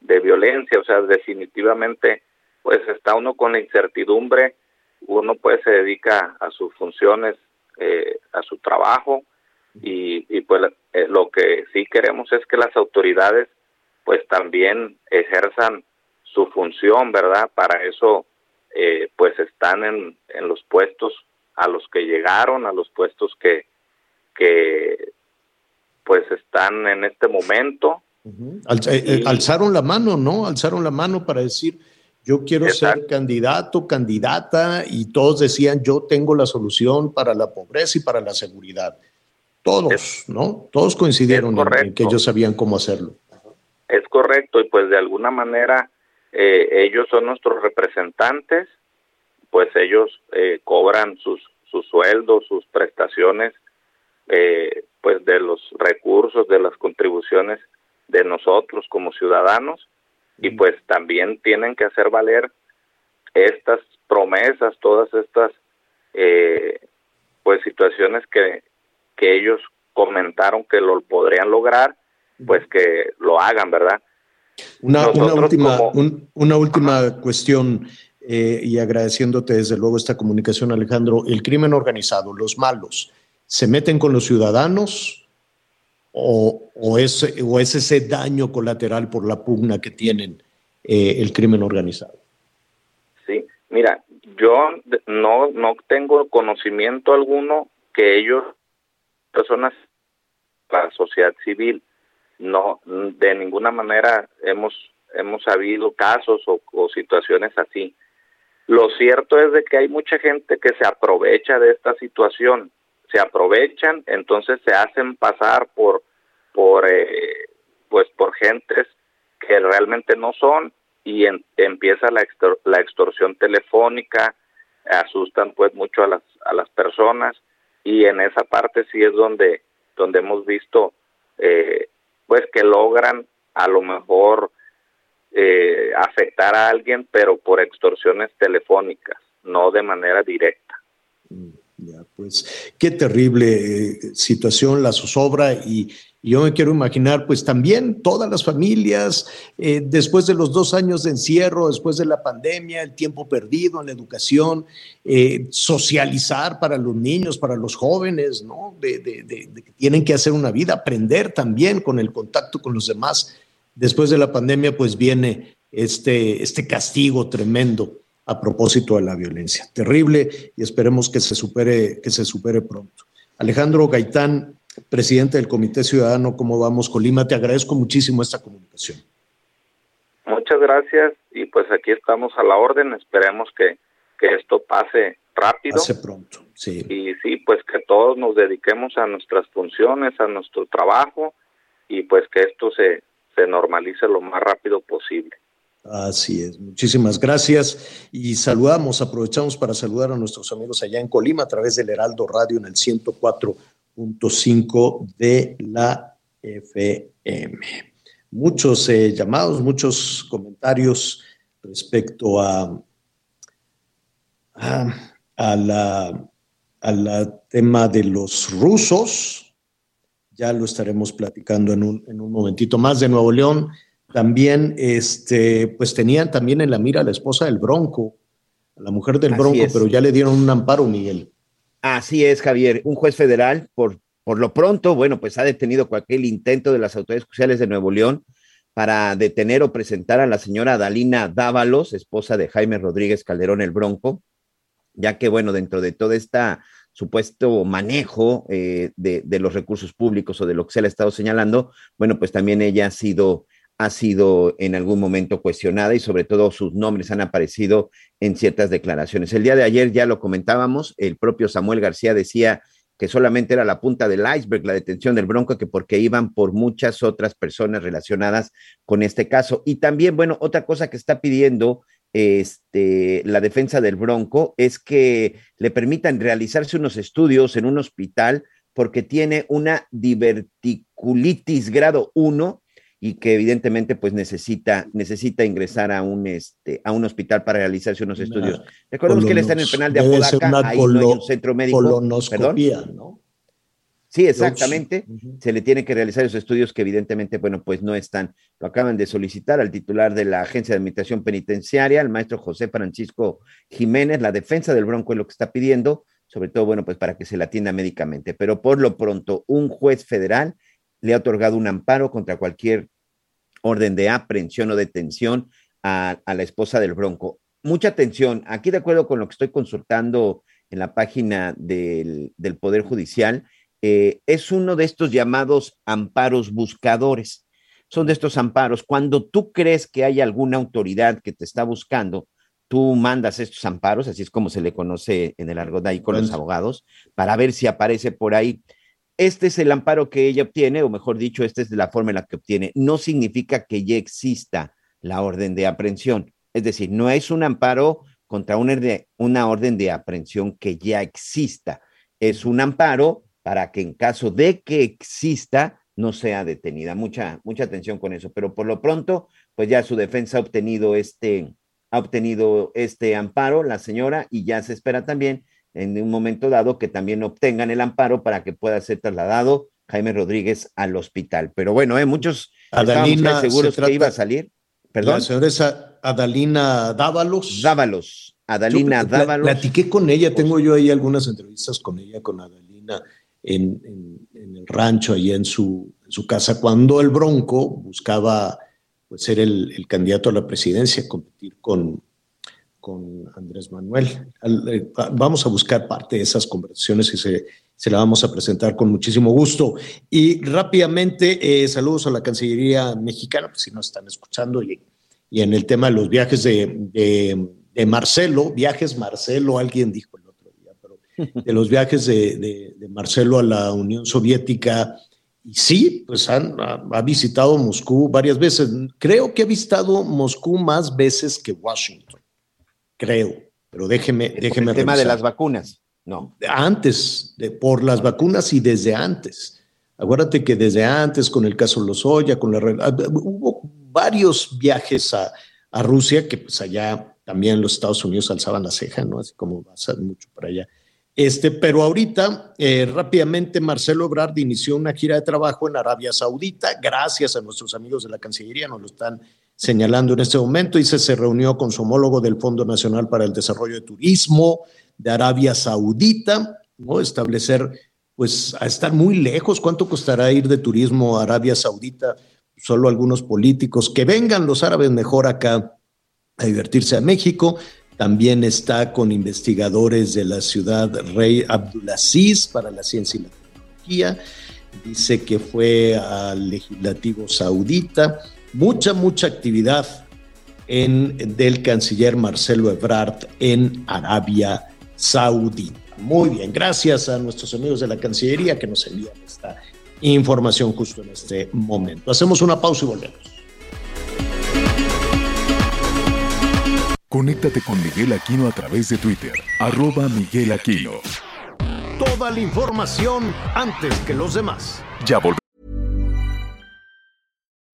de violencia, o sea, definitivamente pues está uno con la incertidumbre, uno pues se dedica a sus funciones, eh, a su trabajo y, pues lo que sí queremos es que las autoridades pues también ejerzan su función, ¿verdad? Para eso, eh, pues están en, en los puestos a los que llegaron, a los puestos que, que pues están en este momento. Eh, eh, alzaron la mano, ¿no? Alzaron la mano para decir, yo quiero ser candidato, candidata, y todos decían, yo tengo la solución para la pobreza y para la seguridad. Todos, ¿no? Todos coincidieron en que ellos sabían cómo hacerlo. Es correcto, y pues de alguna manera eh, ellos son nuestros representantes, pues ellos eh, cobran sus, sus sueldos, sus prestaciones, eh, pues de los recursos, de las contribuciones de nosotros como ciudadanos, y pues también tienen que hacer valer estas promesas, todas estas pues situaciones que, que ellos comentaron que lo podrían lograr pues que lo hagan, ¿verdad? Una, última, una última cuestión eh, y agradeciéndote desde luego esta comunicación, Alejandro. El crimen organizado, los malos, ¿se meten con los ciudadanos o, o, es, o es ese daño colateral por la pugna que tienen eh, el crimen organizado? Sí, mira, yo no, no tengo conocimiento alguno que ellos, personas, la sociedad civil, no de ninguna manera hemos hemos habido casos o, situaciones así. Lo cierto es de que hay mucha gente que se aprovecha de esta situación, se aprovechan, entonces se hacen pasar por por eh, pues por gentes que realmente no son y empieza la, la extorsión telefónica, asustan pues mucho a las a las personas y en esa parte sí es donde donde hemos visto eh, pues que logran a lo mejor eh, afectar a alguien, pero por extorsiones telefónicas, no de manera directa. Mm, pues qué terrible eh, situación la zozobra y, yo me quiero imaginar, pues también todas las familias, eh, después de los dos años de encierro, después de la pandemia, el tiempo perdido en la educación, socializar para los niños, para los jóvenes, ¿no? De, que tienen que hacer una vida, aprender también con el contacto con los demás. Después de la pandemia, pues viene este, este castigo tremendo a propósito de la violencia. Terrible y esperemos que se supere, que se supere pronto. Alejandro Gaitán, presidente del Comité Ciudadano ¿Cómo Vamos Colima. Te agradezco muchísimo esta comunicación. Muchas gracias y pues aquí estamos a la orden. Esperemos que, que esto pase rápido. Pase pronto, sí. Y sí, pues que todos nos dediquemos a nuestras funciones, a nuestro trabajo y pues que esto se, se normalice lo más rápido posible. Así es, muchísimas gracias y saludamos, aprovechamos para saludar a nuestros amigos allá en Colima a través del Heraldo Radio en el 104 cinco de la FM. Muchos eh, llamados, muchos comentarios respecto a, a, la, al tema de los rusos. Ya lo estaremos platicando en un, en un momentito más de Nuevo León. También, este, pues tenían también en la mira a la esposa del Bronco, a la mujer del Bronco, pero ya le dieron un amparo, Miguel. Así es, Javier. Un juez federal, por, por lo pronto, bueno, pues ha detenido cualquier intento de las autoridades judiciales de Nuevo León para detener o presentar a la señora Dalina Dávalos, esposa de Jaime Rodríguez Calderón el Bronco, ya que, bueno, dentro de todo este supuesto manejo eh, de, de, los recursos públicos o de lo que se le ha estado señalando, bueno, pues también ella ha sido ha sido en algún momento cuestionada y sobre todo sus nombres han aparecido en ciertas declaraciones. El día de ayer ya lo comentábamos, el propio Samuel García decía que solamente era la punta del iceberg la detención del Bronco, que porque iban por muchas otras personas relacionadas con este caso. Y también, bueno, otra cosa que está pidiendo este, la defensa del Bronco es que le permitan realizarse unos estudios en un hospital porque tiene una diverticulitis grado 1 y que evidentemente pues necesita, necesita ingresar a un, este, a un hospital para realizarse unos estudios. Recordemos que él está en el penal de Apodaca, ahí no hay un centro médico. ¿no? Sí, exactamente. Se le tiene que realizar esos estudios que evidentemente, bueno, pues no están. Lo acaban de solicitar al titular de la Agencia de Administración Penitenciaria, el maestro José Francisco Jiménez. La defensa del Bronco es lo que está pidiendo, sobre todo, bueno, pues para que se la atienda médicamente. Pero por lo pronto, un juez federal le ha otorgado un amparo contra cualquier orden de aprehensión o detención a, la esposa del Bronco. Mucha atención, aquí de acuerdo con lo que estoy consultando en la página del, Poder Judicial, eh, es uno de estos llamados amparos buscadores. Son de estos amparos. Cuando tú crees que hay alguna autoridad que te está buscando, tú mandas estos amparos, así es como se le conoce en el argot ahí con los abogados, para ver si aparece por ahí este es el amparo que ella obtiene, o mejor dicho, esta es la forma en la que obtiene. No significa que ya exista la orden de aprehensión. Es decir, no es un amparo contra una, una orden de aprehensión que ya exista. Es un amparo para que en caso de que exista, no sea detenida. Mucha, mucha atención con eso. Pero por lo pronto, pues ya su defensa ha obtenido este, ha obtenido este amparo, la señora, y ya se espera también en un momento dado que también obtengan el amparo para que pueda ser trasladado Jaime Rodríguez al hospital. Pero bueno, ¿eh? muchos Adalina, seguros que iba a salir. Perdón. La señora Adalina Dávalos. Dávalos. Adalina Dávalos. Platiqué con ella, tengo yo ahí algunas entrevistas con ella, con Adalina, en, el rancho, ahí en su, su casa, cuando el Bronco buscaba pues, ser el, candidato a la presidencia, competir con, con Andrés Manuel. Eh, vamos a buscar parte de esas conversaciones y se, se la vamos a presentar con muchísimo gusto. Y rápidamente, eh, saludos a la Cancillería mexicana, pues si nos están escuchando, y, y en el tema de los viajes de, de, Marcelo, viajes Marcelo, alguien dijo el de los viajes de, de Marcelo a la Unión Soviética. Y sí, pues han, ha, visitado Moscú varias veces. Creo que ha visitado Moscú más veces que Washington creo, pero déjeme, déjeme. El tema de las vacunas, no. Antes, de, por las vacunas y desde antes. Acuérdate que desde antes, con el caso Lozoya, con la ah, hubo varios viajes a, a, Rusia que pues allá también los Estados Unidos alzaban la ceja, ¿no? Así como va a ser mucho para allá. Este, pero ahorita, eh, rápidamente, Marcelo Ebrard inició una gira de trabajo en Arabia Saudita, gracias a nuestros amigos de la Cancillería, nos lo están señalando en este momento. Dice, se reunió con su homólogo del Fondo Nacional para el Desarrollo de Turismo de Arabia Saudita, ¿no? Establecer, pues, a estar muy lejos, ¿cuánto costará ir de turismo a Arabia Saudita? Solo algunos políticos, que vengan los árabes mejor acá a divertirse a México. También está con investigadores de la ciudad Rey Abdulaziz para la ciencia y la tecnología. Dice que fue al legislativo saudita. Mucha, mucha actividad en, del canciller Marcelo Ebrard en Arabia Saudita. Muy bien, gracias a nuestros amigos de la Cancillería que nos envían esta información justo en este momento. Hacemos una pausa y volvemos. Conéctate con Miguel Aquino a través de Twitter, arroba Miguel Aquino. Toda la información antes que los demás. Ya volvemos.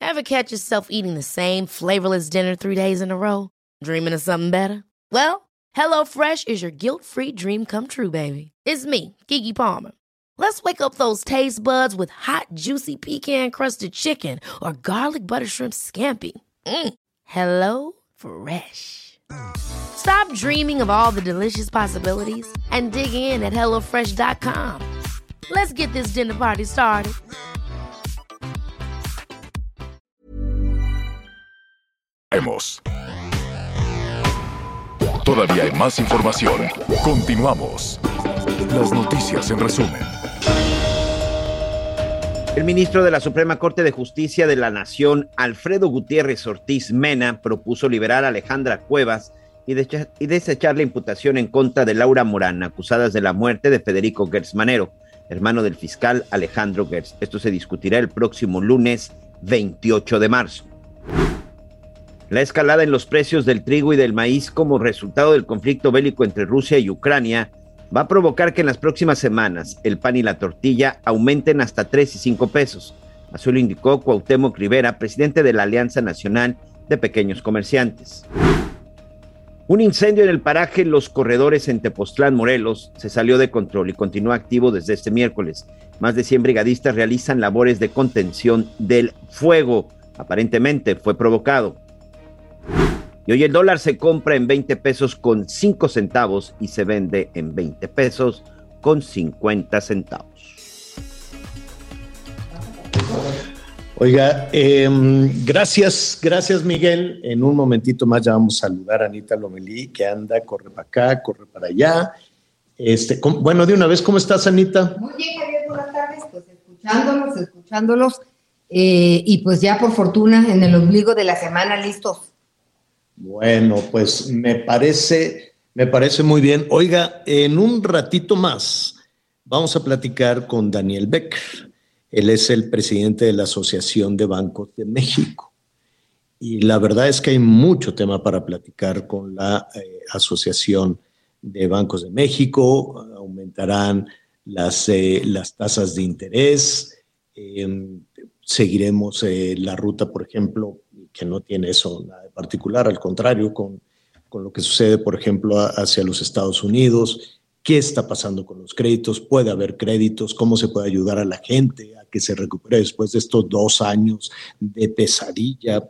Ever catch yourself eating the same flavorless dinner three days in a row? Dreaming of something better? Well, HelloFresh is your guilt-free dream come true, baby. It's me, Kiki Palmer. Let's wake up those taste buds with hot, juicy pecan-crusted chicken or garlic butter shrimp scampi. Mm. Hello Fresh. Stop dreaming of all the delicious possibilities and dig in at HelloFresh.com. Let's get this dinner party started. Vemos. Todavía hay más información. Continuamos. Las noticias en resumen. El ministro de la Suprema Corte de Justicia de la Nación, Alfredo Gutiérrez Ortiz Mena, propuso liberar a Alejandra Cuevas y, desechar la imputación en contra de Laura Morán, acusadas de la muerte de Federico Gertz Manero, hermano del fiscal Alejandro Gertz. Esto se discutirá el próximo lunes 28 de marzo. La escalada en los precios del trigo y del maíz como resultado del conflicto bélico entre Rusia y Ucrania va a provocar que en las próximas semanas el pan y la tortilla aumenten hasta 3 y 5 pesos. Así lo indicó Cuauhtémoc Rivera, presidente de la Alianza Nacional de Pequeños Comerciantes. Un incendio en el paraje Los Corredores en Tepoztlán, Morelos, se salió de control y continúa activo desde este miércoles. Más de 100 brigadistas realizan labores de contención del fuego. Aparentemente fue provocado. Y hoy el dólar se compra en 20 pesos con 5 centavos y se vende en 20 pesos con 50 centavos. Oiga, em, gracias, gracias Miguel. En un momentito más ya vamos a saludar a Anita Lomelí, que anda, corre para acá, corre para allá. Este, bueno, de una vez, ¿cómo estás, Anita? Muy bien, Javier, buenas tardes. Pues escuchándolos, escuchándolos. Eh, y pues ya por fortuna, en el ombligo de la semana, listos bueno, pues me parece, me parece muy bien. Oiga, en un ratito más vamos a platicar con Daniel Becker. Él es el presidente de la Asociación de Bancos de México. Y la verdad es que hay mucho tema para platicar con la eh, Asociación de Bancos de México. Aumentarán las, eh, las tasas de interés. Em, seguiremos eh, la ruta, por ejemplo, que no tiene eso nada de particular, al contrario, con, con lo que sucede, por ejemplo, hacia los Estados Unidos, qué está pasando con los créditos, puede haber créditos, cómo se puede ayudar a la gente a que se recupere después de estos dos años de pesadilla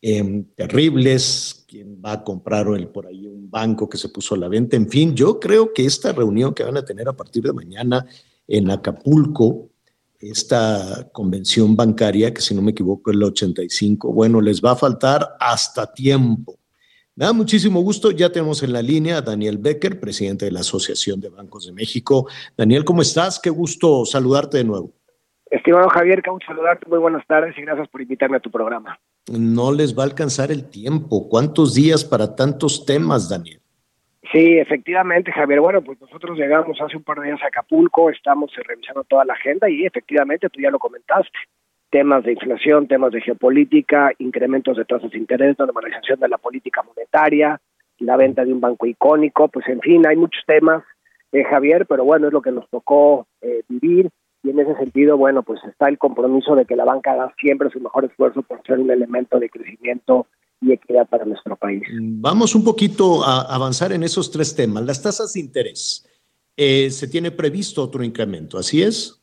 em, terribles, quién va a comprar el, por ahí un banco que se puso a la venta, en fin, yo creo que esta reunión que van a tener a partir de mañana en Acapulco, esta convención bancaria, que si no me equivoco es la 85, bueno, les va a faltar hasta tiempo. Me da muchísimo gusto, ya tenemos en la línea a Daniel Becker, presidente de la Asociación de Bancos de México. Daniel, ¿cómo estás? Qué gusto saludarte de nuevo. Estimado Javier, qué gusto saludarte, muy buenas tardes y gracias por invitarme a tu programa. No les va a alcanzar el tiempo. ¿Cuántos días para tantos temas, Daniel? Sí, efectivamente, Javier. Bueno, pues nosotros llegamos hace un par de días a Acapulco, estamos revisando toda la agenda y efectivamente tú ya lo comentaste. Temas de inflación, temas de geopolítica, incrementos de tasas de interés, normalización de la política monetaria, la venta de un banco icónico, pues en fin, hay muchos temas, eh, Javier, pero bueno, es lo que nos tocó eh, vivir y en ese sentido, bueno, pues está el compromiso de que la banca haga siempre su mejor esfuerzo por ser un elemento de crecimiento y equidad para nuestro país. Vamos un poquito a avanzar en esos tres temas. Las tasas de interés. eh, se tiene previsto otro incremento, ¿así es?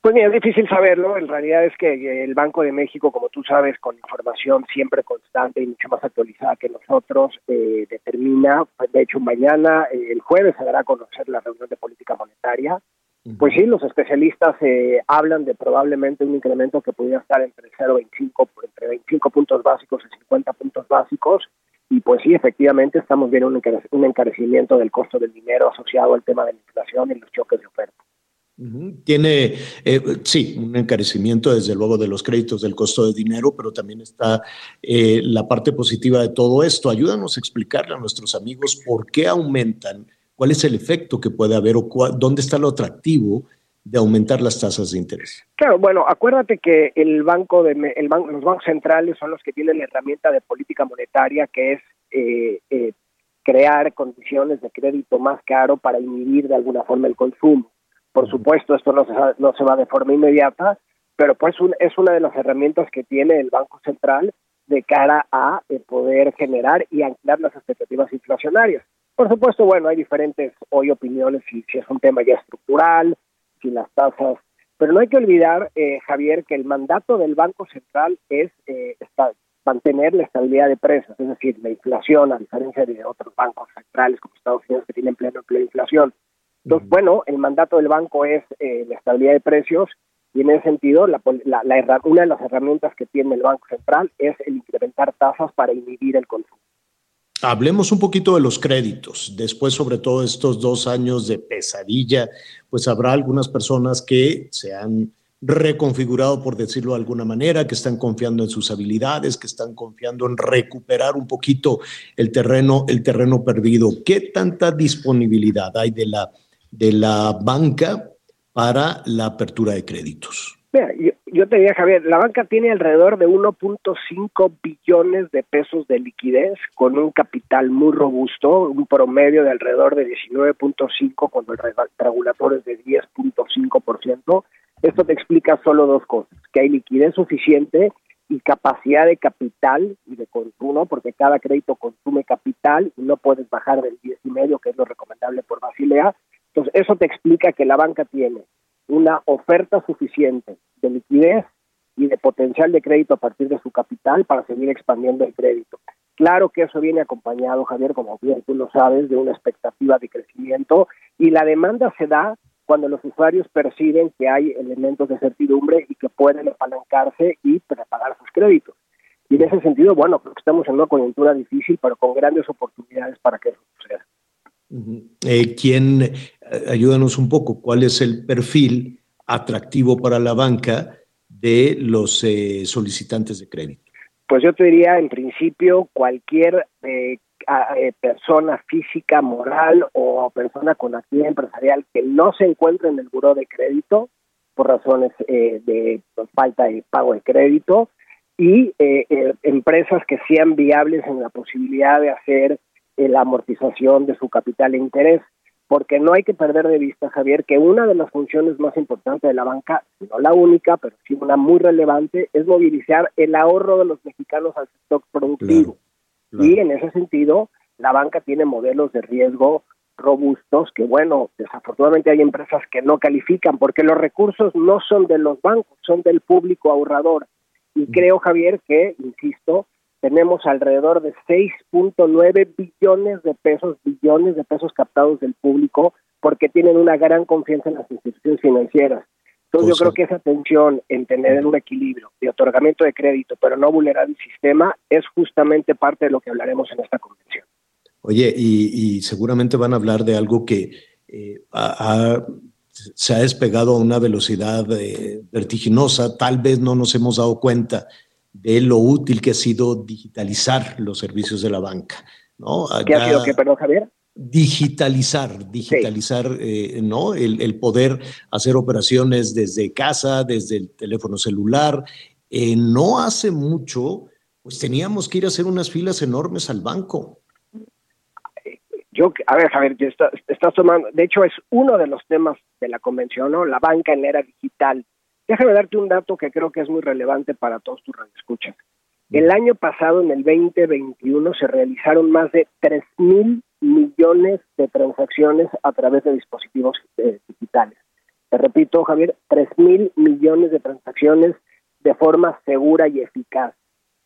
Pues mira, es difícil saberlo. En realidad es que el Banco de México, como tú sabes, con información siempre constante y mucho más actualizada que nosotros, eh, determina, pues, de hecho mañana, eh, el jueves, se dará a conocer la reunión de política monetaria. Pues sí, los especialistas eh, hablan de probablemente un incremento que pudiera estar entre 0,25, entre 25 puntos básicos y 50 puntos básicos. Y pues sí, efectivamente estamos viendo un encarecimiento del costo del dinero asociado al tema de la inflación y los choques de oferta. Tiene, eh, sí, un encarecimiento desde luego de los créditos del costo de dinero, pero también está eh, la parte positiva de todo esto. Ayúdanos a explicarle a nuestros amigos por qué aumentan, cuál es el efecto que puede haber o dónde está lo atractivo de aumentar las tasas de interés. Claro, bueno, acuérdate que el banco de el banco, los bancos centrales son los que tienen la herramienta de política monetaria que es eh, crear condiciones de crédito más caro para inhibir de alguna forma el consumo. Por supuesto, esto no se, no se va de forma inmediata, pero pues es una de las herramientas que tiene el Banco Central de cara a eh, poder generar y anclar las expectativas inflacionarias. Por supuesto, bueno, hay diferentes hoy opiniones si, si es un tema ya estructural, si las tasas, pero no hay que olvidar, eh, Javier, que el mandato del Banco Central es eh, mantener la estabilidad de precios, es decir, la inflación, a diferencia de otros bancos centrales como Estados Unidos que tienen pleno empleo de inflación, entonces, bueno, el mandato del banco es eh, la estabilidad de precios y en ese sentido la, la, una de las herramientas que tiene el Banco Central es el incrementar tasas para inhibir el consumo. Hablemos un poquito de los créditos. Después, sobre todo estos dos años de pesadilla, pues habrá algunas personas que se han reconfigurado, por decirlo de alguna manera, que están confiando en sus habilidades, que están confiando en recuperar un poquito el terreno, el terreno perdido. ¿Qué tanta disponibilidad hay de la de la banca para la apertura de créditos? Yo, te diría, Javier, la banca tiene alrededor de 1.5 billones de pesos de liquidez con un capital muy robusto, un promedio de alrededor de 19.5 cuando el regulatorio es de 10.5%. Esto te explica solo dos cosas, que hay liquidez suficiente y capacidad de capital y de consumo, porque cada crédito consume capital y no puedes bajar del 10,5, que es lo recomendable por Basilea, entonces, eso te explica que la banca tiene una oferta suficiente de liquidez y de potencial de crédito a partir de su capital para seguir expandiendo el crédito. Claro que eso viene acompañado, Javier, como bien tú lo sabes, de una expectativa de crecimiento y la demanda se da cuando los usuarios perciben que hay elementos de certidumbre y que pueden apalancarse y prepagar sus créditos. Y en ese sentido, bueno, creo que estamos en una coyuntura difícil, pero con grandes oportunidades para que eso suceda. Eh, ¿Quién, eh, ayúdanos un poco, cuál es el perfil atractivo para la banca de los eh, solicitantes de crédito? Pues yo te diría, en principio, cualquier persona física, moral o persona con actividad empresarial que no se encuentre en el buró de crédito por razones de falta de pago de crédito y empresas que sean viables en la posibilidad de hacer la amortización de su capital e interés, porque no hay que perder de vista, Javier, que una de las funciones más importantes de la banca, no la única, pero sí una muy relevante, es movilizar el ahorro de los mexicanos al sector productivo. Y en ese sentido, la banca tiene modelos de riesgo robustos que, bueno, desafortunadamente hay empresas que no califican porque los recursos no son de los bancos, son del público ahorrador. Y creo, Javier, que, insisto, tenemos alrededor de 6.9 billones de pesos, billones de pesos captados del público, porque tienen una gran confianza en las instituciones financieras. Entonces yo creo que esa tensión en tener un equilibrio de otorgamiento de crédito, pero no vulnerar el sistema, es justamente parte de lo que hablaremos en esta convención. Oye, y, seguramente van a hablar de algo que eh, se ha despegado a una velocidad eh, vertiginosa, tal vez no nos hemos dado cuenta de lo útil que ha sido digitalizar los servicios de la banca. ¿no? ¿Qué ha sido qué, perdón, Javier? Digitalizar, digitalizar, eh, ¿no? El, poder hacer operaciones desde casa, desde el teléfono celular. Eh, no hace mucho, pues teníamos que ir a hacer unas filas enormes al banco. Yo, a ver, Javier, estás, estás tomando, de hecho es uno de los temas de la convención, ¿no? La banca en la era digital Déjame darte un dato que creo que es muy relevante para todos tus radioescuchas. El año pasado, en el 2021, se realizaron más de 3.000 millones de transacciones a través de dispositivos eh, digitales. Te repito, Javier, 3 mil millones de transacciones de forma segura y eficaz.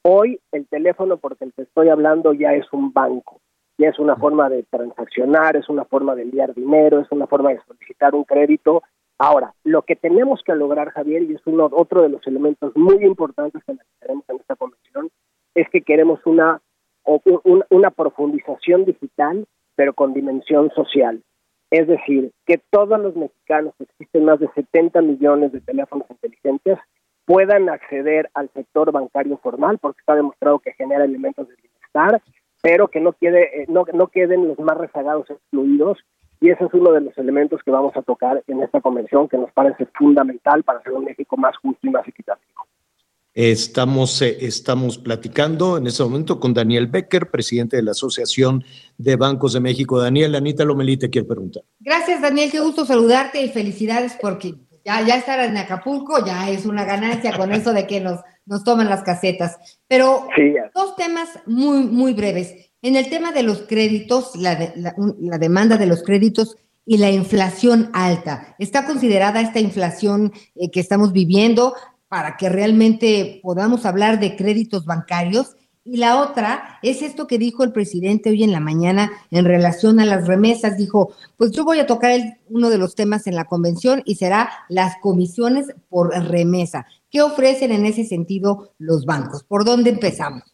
Hoy el teléfono por el que estoy hablando ya es un banco, ya es una forma de transaccionar, es una forma de enviar dinero, es una forma de solicitar un crédito. Ahora, lo que tenemos que lograr, Javier, y es uno, otro de los elementos muy importantes que tenemos en esta convención, es que queremos una, una profundización digital, pero con dimensión social. Es decir, que todos los mexicanos, existen más de 70 millones de teléfonos inteligentes, puedan acceder al sector bancario formal, porque está demostrado que genera elementos de bienestar, pero que no, quede, eh, no, no queden los más rezagados excluidos. Y ese es uno de los elementos que vamos a tocar en esta convención, que nos parece fundamental para hacer un México más justo y más equitativo. Estamos, eh, estamos platicando en este momento con Daniel Becker, presidente de la Asociación de Bancos de México. Daniel, Anita Lomelí te quiere preguntar. Gracias, Daniel. Qué gusto saludarte y felicidades porque ya, ya estar en Acapulco ya es una ganancia con eso de que nos, nos toman las casetas. Pero dos temas muy, muy breves. En el tema de los créditos, la, demanda de los créditos y la inflación alta. ¿Está considerada esta inflación eh, que estamos viviendo para que realmente podamos hablar de créditos bancarios? Y la otra es esto que dijo el presidente hoy en la mañana en relación a las remesas. Dijo, pues yo voy a tocar uno de los temas en la convención y será las comisiones por remesa. ¿Qué ofrecen en ese sentido los bancos? ¿Por dónde empezamos?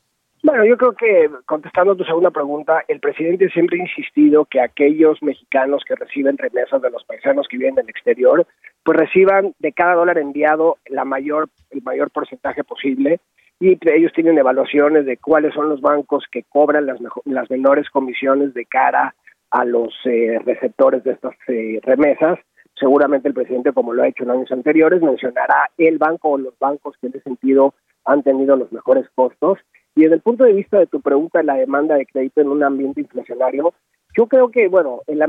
Bueno, yo creo que contestando a tu segunda pregunta, el presidente siempre ha insistido que aquellos mexicanos que reciben remesas de los paisanos que viven en el exterior, pues reciban de cada dólar enviado la mayor, el mayor porcentaje posible y ellos tienen evaluaciones de cuáles son los bancos que cobran las, las menores comisiones de cara a los eh, receptores de estas eh, remesas. Seguramente el presidente, como lo ha hecho en años anteriores, mencionará el banco o los bancos que en ese sentido han tenido los mejores costos. Y desde el punto de vista de tu pregunta, la demanda de crédito en un ambiente inflacionario, yo creo que, bueno, el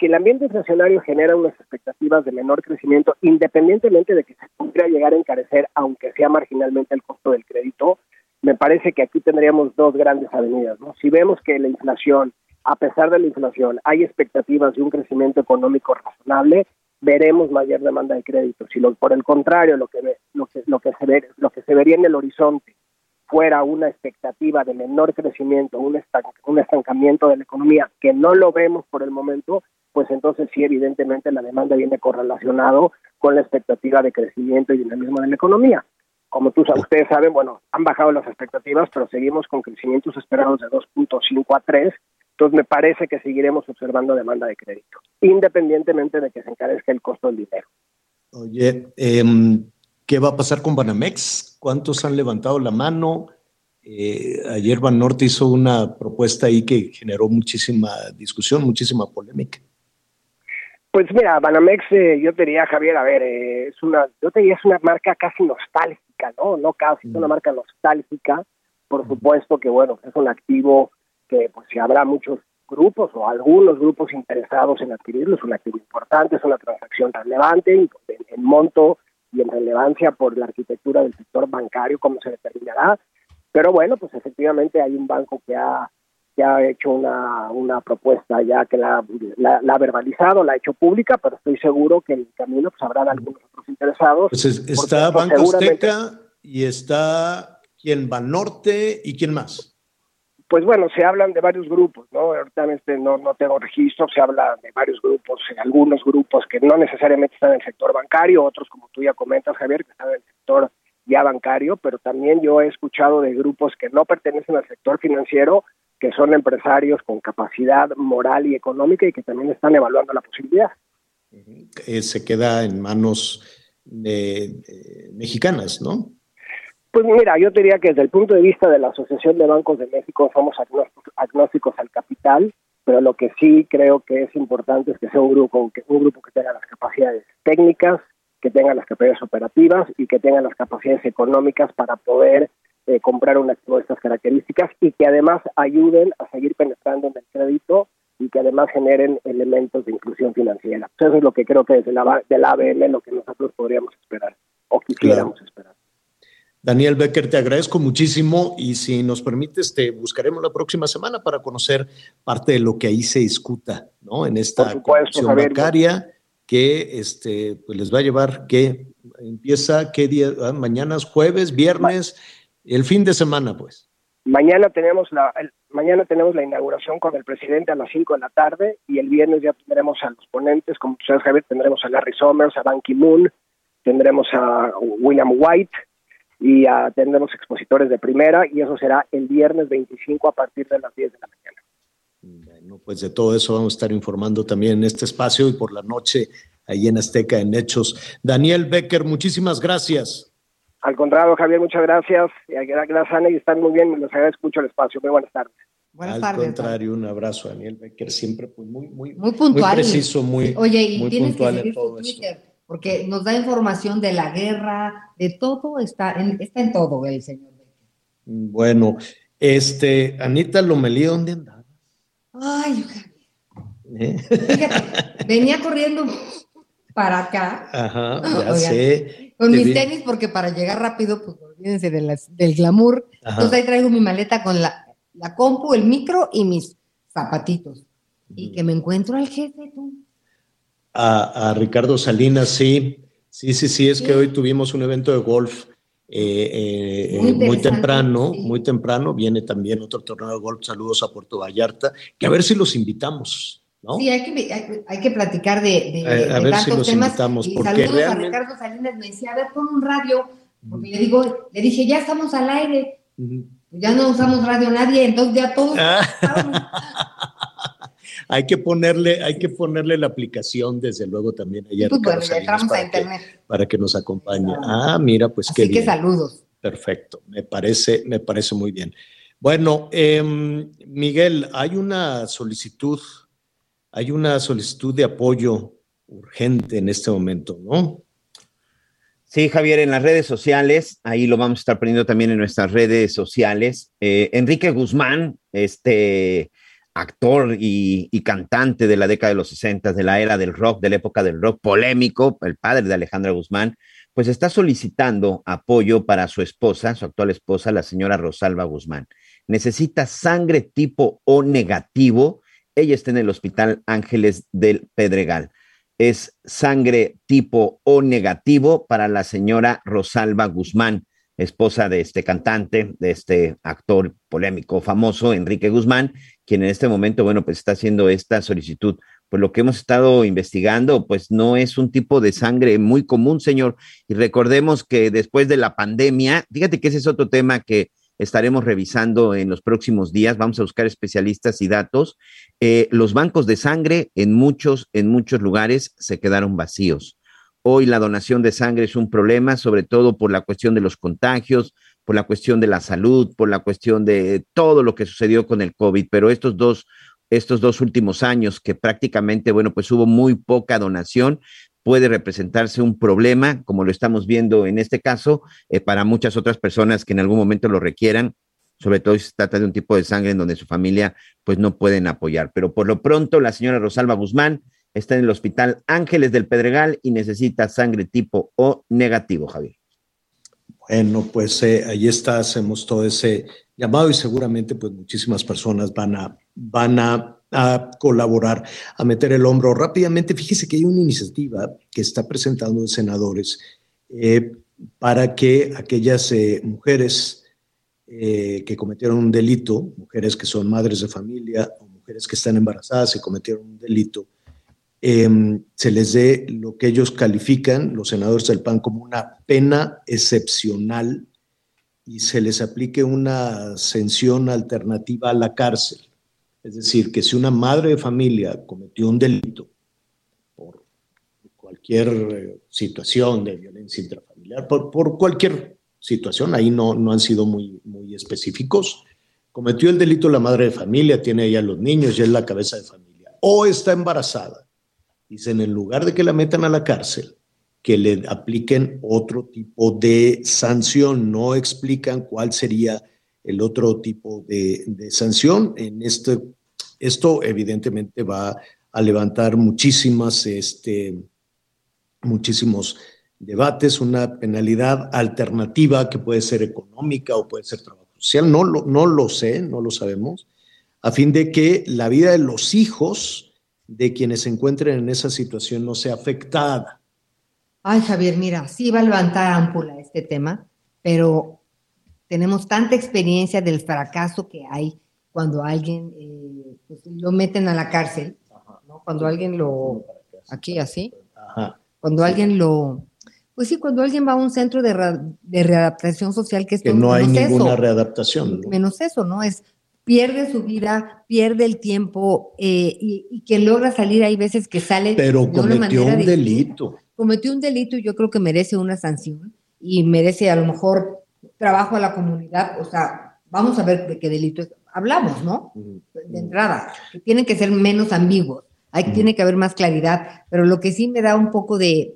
si el ambiente inflacionario genera unas expectativas de menor crecimiento, independientemente de que se pudiera llegar a encarecer, aunque sea marginalmente el costo del crédito, me parece que aquí tendríamos dos grandes avenidas. ¿no? Si vemos que la inflación, a pesar de la inflación, hay expectativas de un crecimiento económico razonable, veremos mayor demanda de crédito. Si lo, por el contrario, lo que, lo que, lo que, se ve, lo que se vería en el horizonte fuera una expectativa de menor crecimiento, un, un estancamiento de la economía, que no lo vemos por el momento, pues entonces sí, evidentemente la demanda viene correlacionado con la expectativa de crecimiento y dinamismo de la economía. Como tú, ustedes saben, bueno, han bajado las expectativas, pero seguimos con crecimientos esperados de 2.5 a 3, entonces me parece que seguiremos observando demanda de crédito, independientemente de que se encarezca el costo del dinero. Oye, eh, ¿Qué va a pasar con Banamex? ¿Cuántos han levantado la mano? Eh, ayer Banorte hizo una propuesta ahí que generó muchísima discusión, muchísima polémica. Pues mira, Banamex, eh, yo te diría, Javier, a ver, eh, es una, yo te diría, es una marca casi nostálgica, ¿no? No casi, es una mm. marca nostálgica. Por mm. supuesto que, bueno, es un activo que, pues, si habrá muchos grupos o algunos grupos interesados en adquirirlo, es un activo importante, es una transacción relevante en monto y en relevancia por la arquitectura del sector bancario, como se determinará. Pero bueno, pues efectivamente hay un banco que ha, que ha hecho una, una propuesta ya que la, ha verbalizado, la ha hecho pública, pero estoy seguro que en el camino pues, habrá algunos otros interesados. Pues está Banco Azteca y está quien Banorte y quién más pues bueno, se hablan de varios grupos, ¿no? Ahorita este no, no tengo registro, se habla de varios grupos, algunos grupos que no necesariamente están en el sector bancario, otros como tú ya comentas, Javier, que están en el sector ya bancario, pero también yo he escuchado de grupos que no pertenecen al sector financiero, que son empresarios con capacidad moral y económica y que también están evaluando la posibilidad. Eh, se queda en manos mexicanas, ¿no? Pues mira, yo diría que desde el punto de vista de la Asociación de Bancos de México somos agnósticos al capital, pero lo que sí creo que es importante es que sea un grupo que, un grupo que tenga las capacidades técnicas, que tenga las capacidades operativas y que tenga las capacidades económicas para poder eh, comprar un activo de estas características y que además ayuden a seguir penetrando en el crédito y que además generen elementos de inclusión financiera. Eso es lo que creo que desde la, del ABM lo que nosotros podríamos esperar o quisiéramos esperar. Daniel Becker, te agradezco muchísimo y si nos permites, te buscaremos la próxima semana para conocer parte de lo que ahí se discuta, ¿no? En esta comisión bancaria que este, pues les va a llevar, que empieza, ¿qué día? Ah, mañana es jueves, viernes, el fin de semana, pues. Mañana tenemos la, mañana tenemos la inauguración con el presidente a las 5 de la tarde y el viernes ya tendremos a los ponentes, como tú sabes, Javier, tendremos a Larry Summers, a Ban Ki-moon, tendremos a William White, y uh, tendremos expositores de primera y eso será el viernes 25 a partir de las 10 de la mañana. Bueno, pues de todo eso vamos a estar informando también en este espacio y por la noche ahí en Azteca en Hechos. Daniel Becker, muchísimas gracias. Al contrario, Javier, muchas gracias. Gracias, Ana, y están muy bien. Les agradezco mucho el espacio. Muy buenas tardes. Buenas Al contrario, un abrazo, Daniel Becker, siempre pues, muy, muy, muy puntual. Muy preciso, muy, Oye, y muy tienes puntual que seguir en todo su porque nos da información de la guerra, de todo, está en, está en todo el señor. Bueno, este, Anita Lomelí, ¿dónde andaba? Ay, ¿Eh? fíjate, venía corriendo para acá. Ajá, ya Oigan, sé. Con mis vi- tenis, porque para llegar rápido, pues olvídense de las- del glamour. Ajá. Entonces ahí traigo mi maleta con la, la compu, el micro y mis zapatitos. Y que me encuentro al jefe, tú. A, a Ricardo Salinas, sí, sí, sí, sí, es que hoy tuvimos un evento de golf eh, eh, Muy temprano, sí. muy temprano, viene también otro torneo de golf, saludos a Puerto Vallarta, que a ver si los invitamos, ¿no? Sí, hay que, hay, hay que platicar de, de- Eh, a ver si los temas. invitamos, y porque saludos realmente- a Ricardo Salinas, me decía, a ver, pon un radio, porque le digo, le dije, ya estamos al aire, ya no usamos radio nadie, entonces ya todos. *laughs* Hay que ponerle, hay que ponerle la aplicación, desde luego, también ahí a Pues bueno, ya entramos a para que, internet. para que nos acompañe. Ah, mira, pues qué Así que bien. saludos. Perfecto, me parece, me parece muy bien. Bueno, em, Miguel, hay una solicitud, hay una solicitud de apoyo urgente en este momento, ¿no? Sí, Javier, en las redes sociales, ahí lo vamos a estar poniendo también en nuestras redes sociales. Eh, Enrique Guzmán, este actor y, cantante de la década de los 60, de la era del rock, de la época del rock polémico, el padre de Alejandra Guzmán, pues está solicitando apoyo para su esposa, su actual esposa, la señora Rosalba Guzmán. Necesita sangre tipo O negativo. Ella está en el Hospital Ángeles del Pedregal es sangre tipo O negativo para la señora Rosalba Guzmán, esposa de este cantante, de este actor polémico famoso, Enrique Guzmán, quien en este momento, bueno, pues está haciendo esta solicitud. Pues lo que hemos estado investigando, pues no es un tipo de sangre muy común, señor. Y recordemos que después de la pandemia, fíjate que ese es otro tema que estaremos revisando en los próximos días. Vamos a buscar especialistas y datos. Eh, los bancos de sangre en muchos, en muchos lugares se quedaron vacíos. Hoy la donación de sangre es un problema, sobre todo por la cuestión de los contagios, por la cuestión de la salud, por la cuestión de todo lo que sucedió con el COVID. Pero estos dos, estos dos últimos años que prácticamente, bueno, pues hubo muy poca donación, puede representarse un problema, como lo estamos viendo en este caso, eh, para muchas otras personas que en algún momento lo requieran, sobre todo si se trata de un tipo de sangre en donde su familia pues no pueden apoyar. Pero por lo pronto, la señora Rosalba Guzmán está en el Hospital Ángeles del Pedregal y necesita sangre tipo O negativo, Javier. Bueno, pues eh, ahí está, hacemos todo ese llamado y seguramente pues muchísimas personas van a, van a, a colaborar, a meter el hombro rápidamente. Fíjese que hay una iniciativa que está presentando de senadores eh, para que aquellas eh, mujeres eh, que cometieron un delito, mujeres que son madres de familia o mujeres que están embarazadas y cometieron un delito, eh, se les dé lo que ellos califican, los senadores del PAN, como una pena excepcional y se les aplique una sanción alternativa a la cárcel. Es decir, que si una madre de familia cometió un delito por cualquier eh, situación de violencia intrafamiliar, por, por cualquier situación, ahí no, no han sido muy, muy específicos, cometió el delito la madre de familia, tiene ya los niños, ya es la cabeza de familia, o está embarazada. Dicen, en lugar de que la metan a la cárcel, que le apliquen otro tipo de sanción. No explican cuál sería el otro tipo de, de sanción. En este, esto evidentemente va a levantar muchísimas, este, muchísimos debates una penalidad alternativa que puede ser económica o puede ser trabajo social, no lo, no lo sé, no lo sabemos, a fin de que la vida de los hijos de quienes se encuentren en esa situación no sea afectada. Ay, Javier, mira, sí va a levantar ámpula este tema, pero tenemos tanta experiencia del fracaso que hay cuando alguien eh, pues, lo meten a la cárcel, ¿no? cuando alguien lo, aquí así, cuando alguien lo, pues sí, cuando alguien va a un centro de, readaptación social que es que no hay ninguna readaptación. Menos eso, ¿no? Es pierde su vida, pierde el tiempo eh, y, que logra salir, hay veces que sale. Pero cometió un delito. Cometió un delito y yo creo que merece una sanción y merece a lo mejor trabajo a la comunidad. O sea, vamos a ver de qué delito hablamos, ¿no? De entrada, que tienen que ser menos ambiguos, hay, tiene que haber más claridad, pero lo que sí me da un poco de,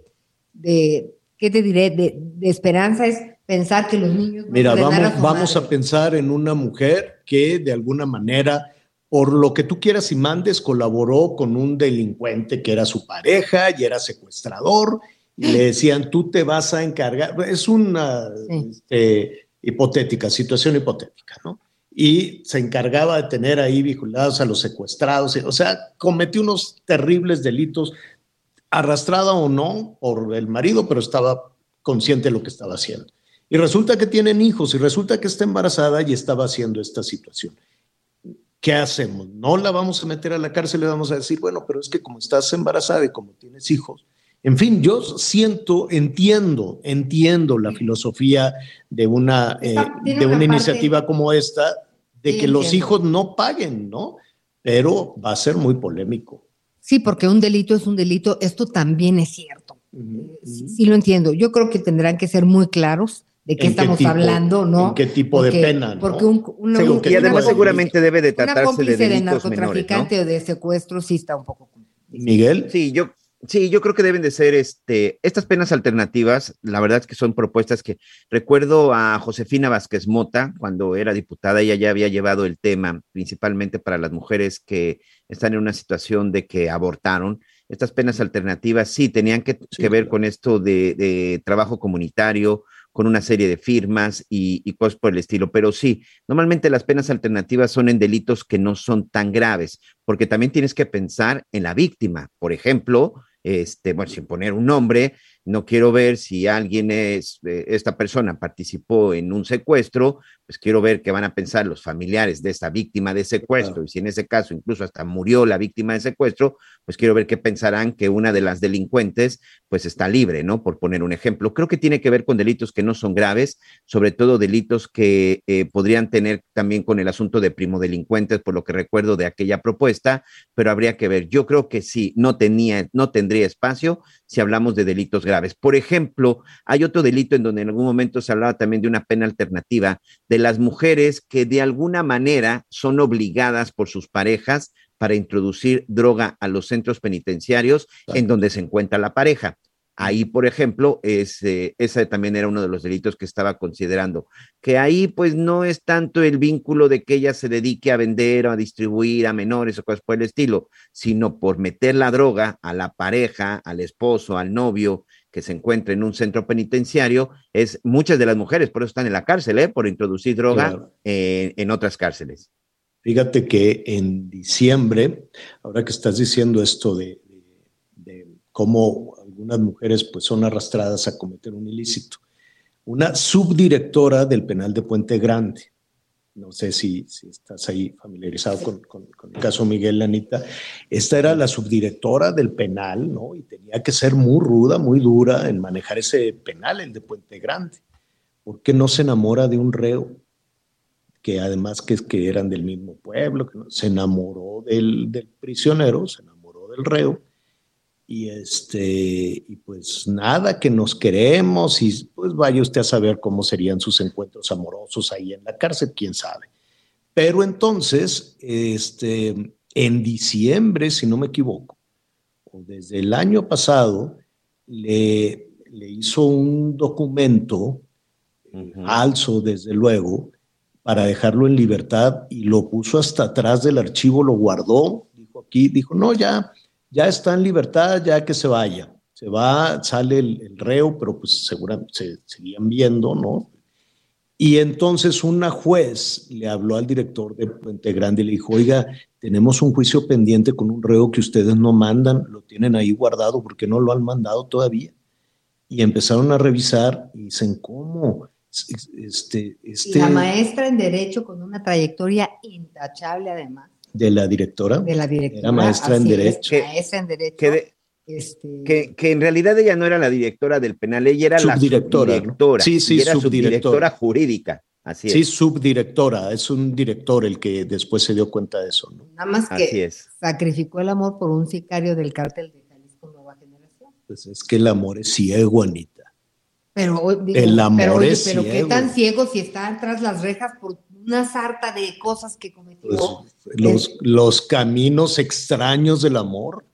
de ¿qué te diré?, de, esperanza es pensar que los niños... Mira, vamos, vamos a pensar en una mujer que de alguna manera por lo que tú quieras y mandes, colaboró con un delincuente que era su pareja y era secuestrador, y le decían, tú te vas a encargar, es una este, hipotética, situación hipotética, ¿no? Y se encargaba de tener ahí vinculados a los secuestrados, o sea, cometió unos terribles delitos, arrastrada o no por el marido, pero estaba consciente de lo que estaba haciendo. Y resulta que tienen hijos y resulta que está embarazada y estaba haciendo esta situación. ¿Qué hacemos? No la vamos a meter a la cárcel, le vamos a decir, bueno, pero es que como estás embarazada y como tienes hijos, en fin, yo siento, entiendo, entiendo la filosofía de una, eh, de una, iniciativa como esta, de que los hijos no paguen, ¿no? Pero va a ser muy polémico. Sí, porque un delito es un delito, esto también es cierto. sí, lo entiendo. Yo creo que tendrán que ser muy claros de qué estamos hablando, ¿no? qué tipo de pena? Porque un, y además seguramente debe de tratarse de delitos de narcotraficante o de secuestro sí está un poco. Miguel. Sí, yo Sí, yo creo que deben de ser este, estas penas alternativas, la verdad es que son propuestas que recuerdo a Josefina Vázquez Mota, cuando era diputada, ella ya había llevado el tema, principalmente para las mujeres que están en una situación de que abortaron. Estas penas alternativas sí tenían que, ver con esto de, de trabajo comunitario, con una serie de firmas y, cosas por el estilo. Pero sí, normalmente las penas alternativas son en delitos que no son tan graves, porque también tienes que pensar en la víctima. Por ejemplo, este, bueno, sin poner un nombre, no quiero ver si alguien es, eh, esta persona participó en un secuestro, pues quiero ver qué van a pensar los familiares de esta víctima de secuestro, y si en ese caso incluso hasta murió la víctima de secuestro, pues quiero ver qué pensarán que una de las delincuentes pues está libre, ¿no? Por poner un ejemplo. Creo que tiene que ver con delitos que no son graves, sobre todo delitos que eh, podrían tener también con el asunto de primo delincuentes, por lo que recuerdo de aquella propuesta, pero habría que ver. Yo creo que sí, no tenía, no tendría espacio si hablamos de delitos graves. Por ejemplo, hay otro delito en donde en algún momento se hablaba también de una pena alternativa de las mujeres que de alguna manera son obligadas por sus parejas para introducir droga a los centros penitenciarios en donde se encuentra la pareja. Ahí, por ejemplo, ese también era uno de los delitos que estaba considerando, que ahí pues no es tanto el vínculo de que ella se dedique a vender o a distribuir a menores o cosas por el estilo, sino por meter la droga a la pareja, al esposo, al novio, que se encuentra en un centro penitenciario, es muchas de las mujeres, por eso están en la cárcel, ¿eh? por introducir droga en otras cárceles. Fíjate que en diciembre, ahora que estás diciendo esto de, cómo algunas mujeres pues son arrastradas a cometer un ilícito, una subdirectora del penal de Puente Grande, no sé si, estás ahí familiarizado con, el caso Miguel Lanita, esta era la subdirectora del penal, ¿no? Y tenía que ser muy ruda, muy dura en manejar ese penal, el de Puente Grande. ¿Por qué no se enamora de un reo? Que además que, que eran del mismo pueblo, que se enamoró del, del prisionero, se enamoró del reo y este y pues nada que nos queremos y pues vaya usted a saber cómo serían sus encuentros amorosos ahí en la cárcel quién sabe. Pero entonces este en diciembre si no me equivoco o desde el año pasado le, le hizo un documento falso desde luego para dejarlo en libertad y lo puso hasta atrás del archivo lo guardó dijo aquí dijo no ya ya está en libertad, ya que se vaya. Se va, sale el, reo, pero pues seguramente se seguían viendo, ¿no? Y entonces una juez le habló al director de Puente Grande y le dijo, oiga, tenemos un juicio pendiente con un reo que ustedes no mandan, lo tienen ahí guardado porque no lo han mandado todavía. Y empezaron a revisar y dicen, ¿cómo? Este, este, la maestra en Derecho con una trayectoria intachable además. De la directora. De la directora. Era maestra en Derecho. maestra en Derecho. Que, este... que, que, en realidad ella no era la directora del penal, ella era la subdirectora. Sí, sí, era subdirectora jurídica. Así es. Sí, subdirectora, es un director el que después se dio cuenta de eso. ¿no? Nada más que sacrificó el amor por un sicario del cártel de Jalisco Nueva Generación. Pues es que el amor es ciego, Anita. Pero, el amor es pero qué tan ciego si está tras las rejas por una sarta de cosas que cometió. Pues, los, los caminos extraños del amor,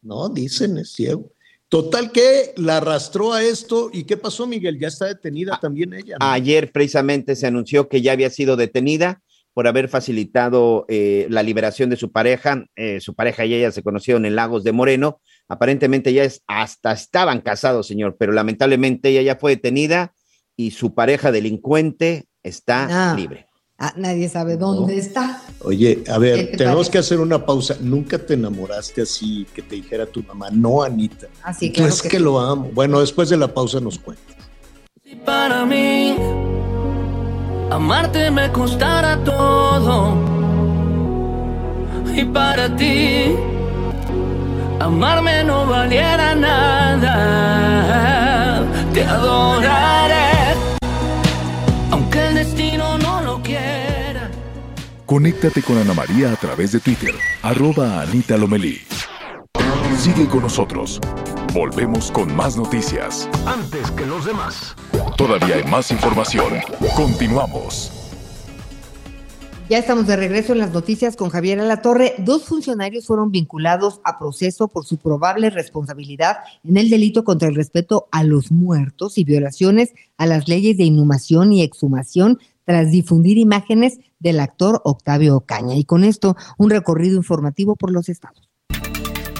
¿no? Dicen, es ciego. Total que la arrastró a esto y ¿qué pasó, Miguel? Ya está detenida también ella. Ayer precisamente se anunció que ya había sido detenida por haber facilitado eh, la liberación de su pareja. Eh, su pareja y ella se conocieron en Lagos de Moreno Aparentemente ya es, hasta estaban casados, señor, pero lamentablemente ella ya fue detenida y su pareja delincuente está libre. Ah, nadie sabe dónde está. Oye, a ver, tenemos que hacer una pausa. Nunca te enamoraste así que te dijera tu mamá, no, Anita. Así ah, claro es que, lo amo. Bueno, después de la pausa nos cuentas. Si para mí amarte me costara todo y para ti amarme no valiera nada. Te adoraré, aunque el destino no. Conéctate con Ana María a través de Twitter, arroba Anita Lomelí. Sigue con nosotros. Volvemos con más noticias. Antes que los demás. Todavía hay más información. Continuamos. Ya estamos de regreso en las noticias con Javier Alatorre. Dos funcionarios fueron vinculados a proceso por su probable responsabilidad en el delito contra el respeto a los muertos y violaciones a las leyes de inhumación y exhumación tras difundir imágenes del actor Octavio Ocaña. Y con esto, un recorrido informativo por los estados.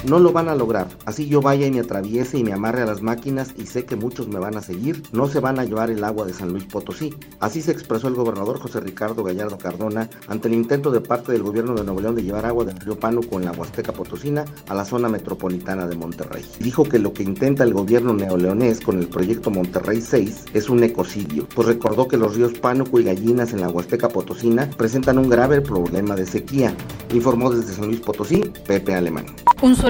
No lo van a lograr. Así yo vaya y me atraviese y me amarre a las máquinas y sé que muchos me van a seguir, no se van a llevar el agua de San Luis Potosí. Así se expresó el gobernador José Ricardo Gallardo Cardona ante el intento de parte del gobierno de Nuevo León de llevar agua del río Pánuco en la Huasteca Potosina a la zona metropolitana de Monterrey. Dijo que lo que intenta el gobierno neoleonés con el proyecto Monterrey 6 es un ecocidio, pues recordó que los ríos Pánuco y Gallinas en la Huasteca Potosina presentan un grave problema de sequía. Informó desde San Luis Potosí, Pepe Alemán.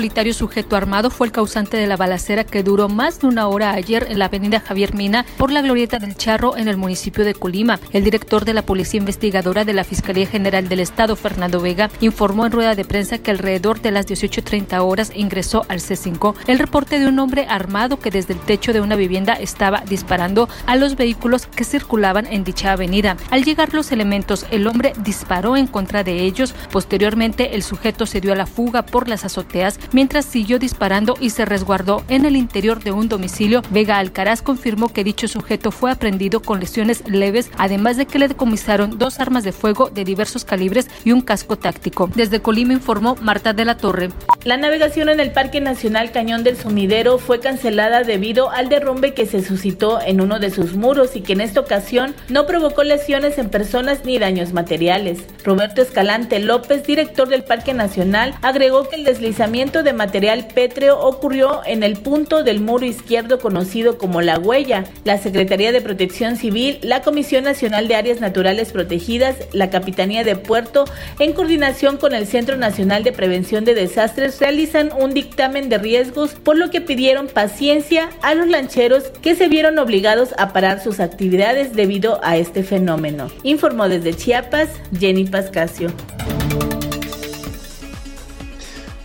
Solitario sujeto armado fue el causante de la balacera que duró más de una hora ayer en la avenida Javier Mina por la Glorieta del Charro en el municipio de Colima. El director de la Policía Investigadora de la Fiscalía General del Estado, Fernando Vega, informó en rueda de prensa que alrededor de las 18.30 horas ingresó al C5 el reporte de un hombre armado que desde el techo de una vivienda estaba disparando a los vehículos que circulaban en dicha avenida. Al llegar los elementos, el hombre disparó en contra de ellos. Posteriormente, el sujeto se dio a la fuga por las azoteas mientras siguió disparando y se resguardó en el interior de un domicilio. Vega Alcaraz confirmó que dicho sujeto fue aprendido con lesiones leves, además de que le decomisaron dos armas de fuego de diversos calibres y un casco táctico. Desde Colima informó Marta de la Torre. La navegación en el Parque Nacional Cañón del Sumidero fue cancelada debido al derrumbe que se suscitó en uno de sus muros y que en esta ocasión no provocó lesiones en personas ni daños materiales. Roberto Escalante López, director del Parque Nacional, agregó que el deslizamiento de material pétreo ocurrió en el punto del muro izquierdo conocido como La Huella. La Secretaría de Protección Civil, la Comisión Nacional de Áreas Naturales Protegidas, la Capitanía de Puerto, en coordinación con el Centro Nacional de Prevención de Desastres, realizan un dictamen de riesgos, por lo que pidieron paciencia a los lancheros que se vieron obligados a parar sus actividades debido a este fenómeno. Informó desde Chiapas Jenny Pascasio.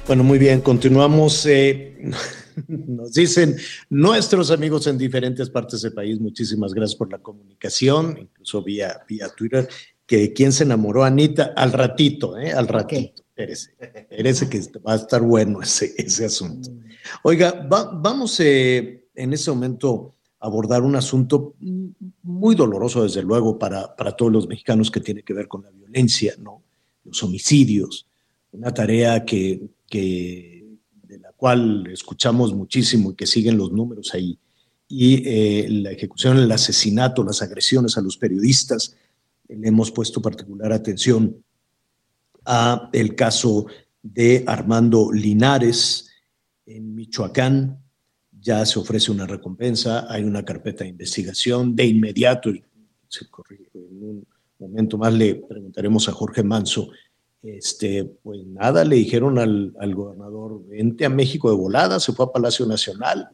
Bueno, muy bien, continuamos. Eh, *laughs* nos dicen nuestros amigos en diferentes partes del país, muchísimas gracias por la comunicación, incluso vía, vía Twitter, que quien se enamoró, Anita, al ratito, ¿eh? Al ratito, espérese, espérese que va a estar bueno ese, ese asunto. Oiga, vamos eh, en ese momento a abordar un asunto muy doloroso, desde luego, para, para todos los mexicanos que tiene que ver con la violencia, ¿no? Los homicidios, una tarea que, que de la cual escuchamos muchísimo y que siguen los números ahí, y eh, la ejecución, el asesinato, las agresiones a los periodistas, le hemos puesto particular atención a el caso de Armando Linares en Michoacán. Ya se ofrece una recompensa, hay una carpeta de investigación. De inmediato, se en un momento más le preguntaremos a Jorge Manso, este, pues nada, le dijeron al, al gobernador, vente a México de volada, se fue a Palacio Nacional,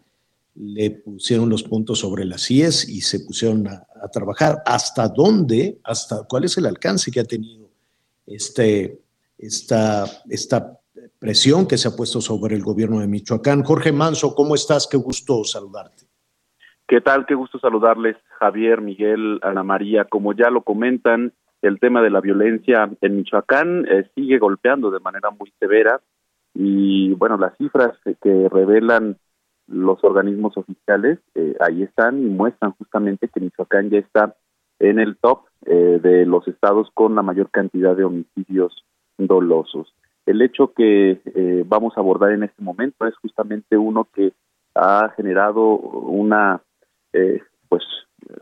le pusieron los puntos sobre las IES y se pusieron a, trabajar. ¿Hasta dónde, hasta cuál es el alcance que ha tenido este, esta, esta presión que se ha puesto sobre el gobierno de Michoacán? Jorge Manso, ¿cómo estás? Qué gusto saludarte. ¿Qué tal? Qué gusto saludarles, Javier, Miguel, Ana María. Como ya lo comentan, el tema de la violencia en Michoacán eh, sigue golpeando de manera muy severa y bueno, las cifras que revelan los organismos oficiales eh, ahí están y muestran justamente que Michoacán ya está en el top eh, de los estados con la mayor cantidad de homicidios dolosos. El hecho que eh, vamos a abordar en este momento es justamente uno que ha generado una, pues,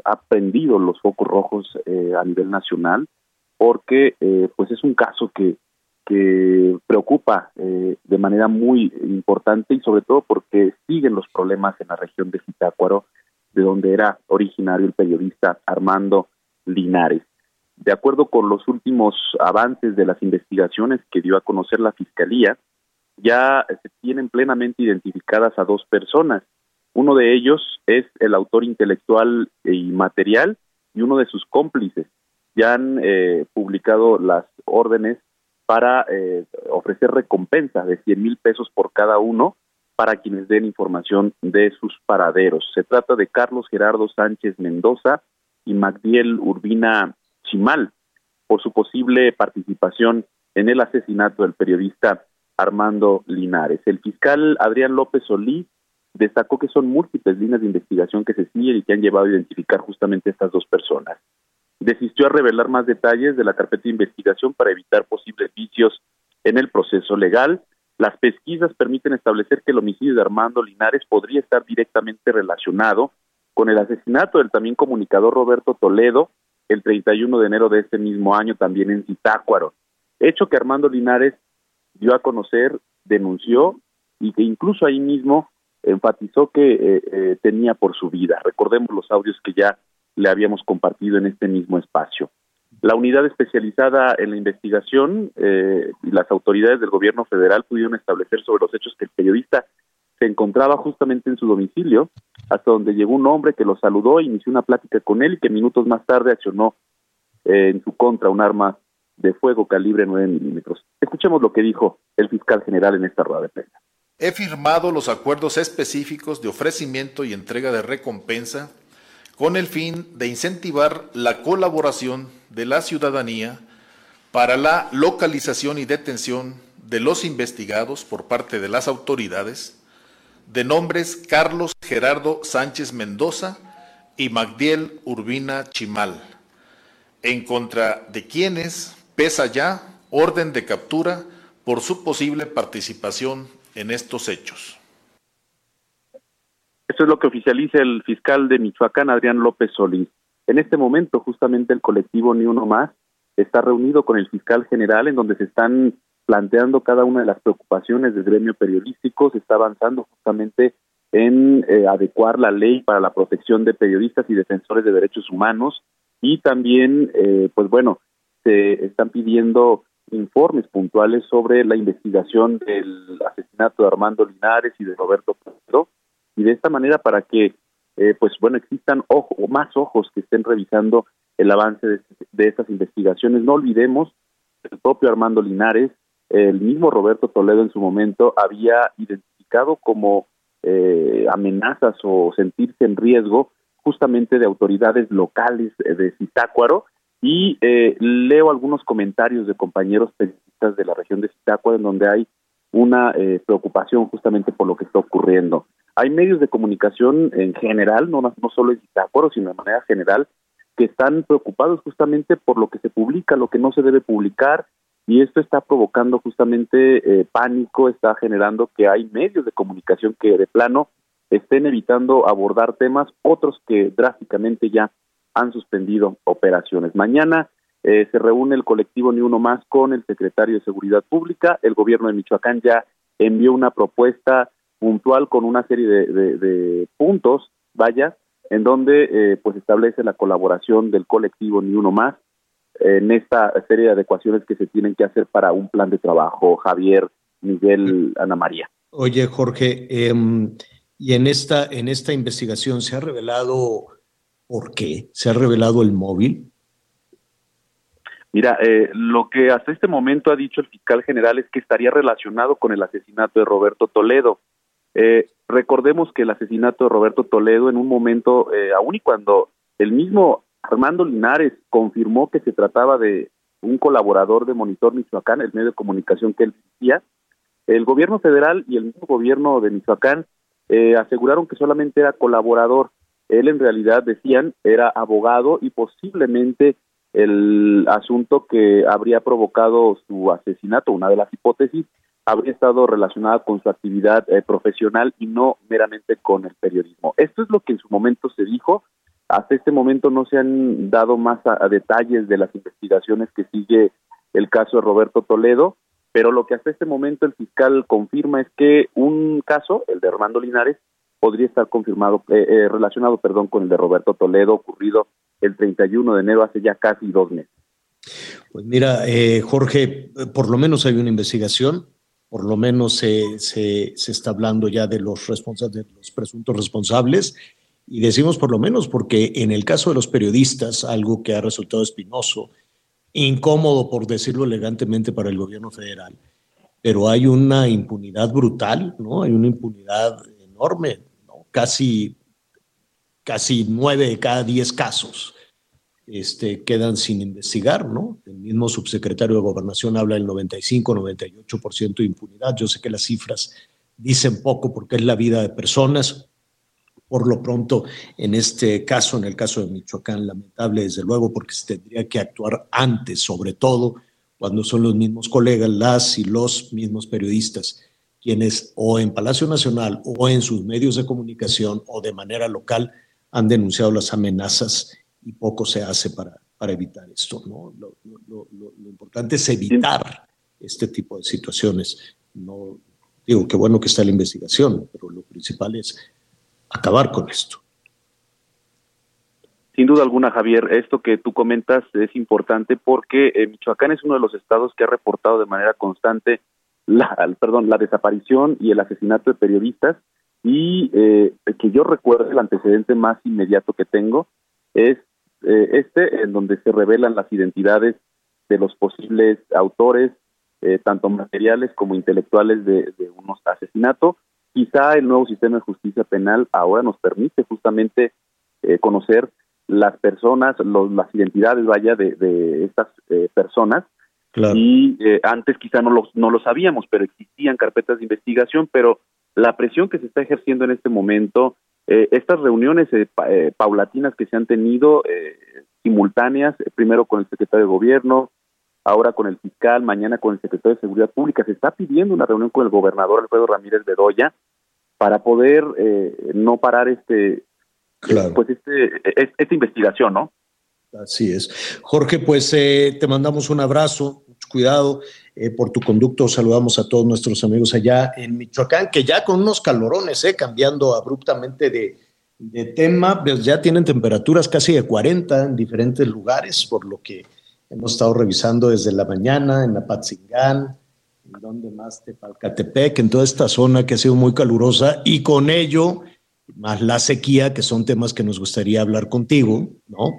ha prendido los focos rojos a nivel nacional, porque pues es un caso que que preocupa eh, de manera muy importante y sobre todo porque siguen los problemas en la región de Zitácuaro, de donde era originario el periodista Armando Linares. De acuerdo con los últimos avances de las investigaciones que dio a conocer la Fiscalía, ya se tienen plenamente identificadas a dos personas. Uno de ellos es el autor intelectual y material y uno de sus cómplices. Ya han eh, publicado las órdenes para eh, ofrecer recompensas de 100 mil pesos por cada uno para quienes den información de sus paraderos. Se trata de Carlos Gerardo Sánchez Mendoza y Magdiel Urbina Chimal por su posible participación en el asesinato del periodista Armando Linares. El fiscal Adrián López Solís destacó que son múltiples líneas de investigación que se siguen y que han llevado a identificar justamente estas dos personas desistió a revelar más detalles de la carpeta de investigación para evitar posibles vicios en el proceso legal. Las pesquisas permiten establecer que el homicidio de Armando Linares podría estar directamente relacionado con el asesinato del también comunicador Roberto Toledo el 31 de enero de este mismo año también en Zitácuaro. Hecho que Armando Linares dio a conocer, denunció y que incluso ahí mismo enfatizó que eh, eh, tenía por su vida. Recordemos los audios que ya le habíamos compartido en este mismo espacio. La unidad especializada en la investigación eh, y las autoridades del gobierno federal pudieron establecer sobre los hechos que el periodista se encontraba justamente en su domicilio, hasta donde llegó un hombre que lo saludó inició una plática con él y que minutos más tarde accionó eh, en su contra un arma de fuego calibre 9 milímetros. Escuchemos lo que dijo el fiscal general en esta rueda de prensa. He firmado los acuerdos específicos de ofrecimiento y entrega de recompensa con el fin de incentivar la colaboración de la ciudadanía para la localización y detención de los investigados por parte de las autoridades, de nombres Carlos Gerardo Sánchez Mendoza y Magdiel Urbina Chimal, en contra de quienes pesa ya orden de captura por su posible participación en estos hechos. Eso es lo que oficializa el fiscal de Michoacán, Adrián López Solís. En este momento, justamente el colectivo Ni Uno Más está reunido con el fiscal general en donde se están planteando cada una de las preocupaciones del gremio periodístico, se está avanzando justamente en eh, adecuar la ley para la protección de periodistas y defensores de derechos humanos y también, eh, pues bueno, se están pidiendo informes puntuales sobre la investigación del asesinato de Armando Linares y de Roberto Pedro y de esta manera para que eh, pues bueno existan ojo, más ojos que estén revisando el avance de, de, estas investigaciones. No olvidemos el propio Armando Linares, el mismo Roberto Toledo en su momento había identificado como eh, amenazas o sentirse en riesgo justamente de autoridades locales de Zitácuaro y eh, leo algunos comentarios de compañeros periodistas de la región de Zitácuaro en donde hay una preocupación justamente por lo que está ocurriendo. Hay medios de comunicación en general, no, no solo en Zitácuaro, sino de manera general, que están preocupados justamente por lo que se publica, lo que no se debe publicar, y esto está provocando justamente eh, pánico, está generando que hay medios de comunicación que de plano estén evitando abordar temas, otros que drásticamente ya han suspendido operaciones. Mañana eh, se reúne el colectivo Ni Uno Más con el secretario de Seguridad Pública. El gobierno de Michoacán ya envió una propuesta puntual con una serie de, puntos, vaya, en donde eh, pues establece la colaboración del colectivo Ni Uno Más en esta serie de adecuaciones que se tienen que hacer para un plan de trabajo. Javier, Miguel, Ana María. Oye, Jorge, em, y en esta, en esta investigación se ha revelado por qué, se ha revelado el móvil. Mira, eh, lo que hasta este momento ha dicho el fiscal general es que estaría relacionado con el asesinato de Roberto Toledo. Eh, recordemos que el asesinato de Roberto Toledo en un momento, eh, aún y cuando el mismo Armando Linares confirmó que se trataba de un colaborador de Monitor Michoacán, el medio de comunicación que él decía, el gobierno federal y el mismo gobierno de Michoacán eh, aseguraron que solamente era colaborador. Él en realidad decían era abogado y posiblemente el asunto que habría provocado su asesinato, una de las hipótesis, habría estado relacionada con su actividad eh, profesional y no meramente con el periodismo. Esto es lo que en su momento se dijo. Hasta este momento no se han dado más a, detalles de las investigaciones que sigue el caso de Roberto Toledo, pero lo que hasta este momento el fiscal confirma es que un caso, el de Armando Linares, podría estar confirmado, eh, eh, relacionado, perdón, con el de Roberto Toledo, ocurrido el 31 de enero, hace ya casi dos meses. Pues mira, eh, Jorge, por lo menos hay una investigación, por lo menos se, se, se está hablando ya de los responsables, de los presuntos responsables, y decimos por lo menos porque en el caso de los periodistas, algo que ha resultado espinoso, incómodo por decirlo elegantemente para el gobierno federal, pero hay una impunidad brutal, ¿no? Hay una impunidad enorme, ¿no? Casi, casi nueve de cada diez casos este, quedan sin investigar, ¿no? El mismo subsecretario de Gobernación habla del 95, 98% de impunidad. Yo sé que las cifras dicen poco porque es la vida de personas, por lo pronto en este caso, en el caso de Michoacán, lamentable desde luego, porque se tendría que actuar antes, sobre todo cuando son los mismos colegas, las y los mismos periodistas, quienes o en Palacio Nacional o en sus medios de comunicación o de manera local han denunciado las amenazas y poco se hace para, para evitar esto. Lo, importante es evitar este tipo de situaciones. No digo que bueno que está la investigación, pero lo principal es acabar con esto. Sin duda alguna, Javier, esto que tú comentas es importante porque eh, Michoacán es uno de los estados que ha reportado de manera constante la, perdón, la desaparición y el asesinato de periodistas. Y eh, que yo recuerdo el antecedente más inmediato que tengo es eh, este en donde se revelan las identidades de los posibles autores, tanto materiales como intelectuales de, de unos asesinatos Quizá el nuevo sistema de justicia penal ahora nos permite justamente eh, conocer las personas, las identidades, vaya, de, estas eh, Y eh, antes quizá no lo, no lo sabíamos, pero existían carpetas de investigación, pero la presión que se está ejerciendo en este momento, estas reuniones paulatinas que se han tenido simultáneas, primero con el secretario de gobierno, ahora con el fiscal, mañana con el secretario de Seguridad Pública. Se está pidiendo una reunión con el gobernador Alfredo Ramírez Bedoya para poder eh, no parar este, pues este, esta investigación, ¿no? Así es. Jorge, pues eh, te mandamos un abrazo, mucho cuidado eh, por tu conducto. Saludamos a todos nuestros amigos allá en Michoacán, que ya con unos calorones, eh, cambiando abruptamente de, de tema, pues ya tienen temperaturas casi de 40 en diferentes lugares, por lo que Hemos estado revisando desde la mañana en Apatzingán, en donde más Tepalcatepec, en toda esta zona que ha sido muy calurosa y con ello, más la sequía, que son temas que nos gustaría hablar contigo, ¿no?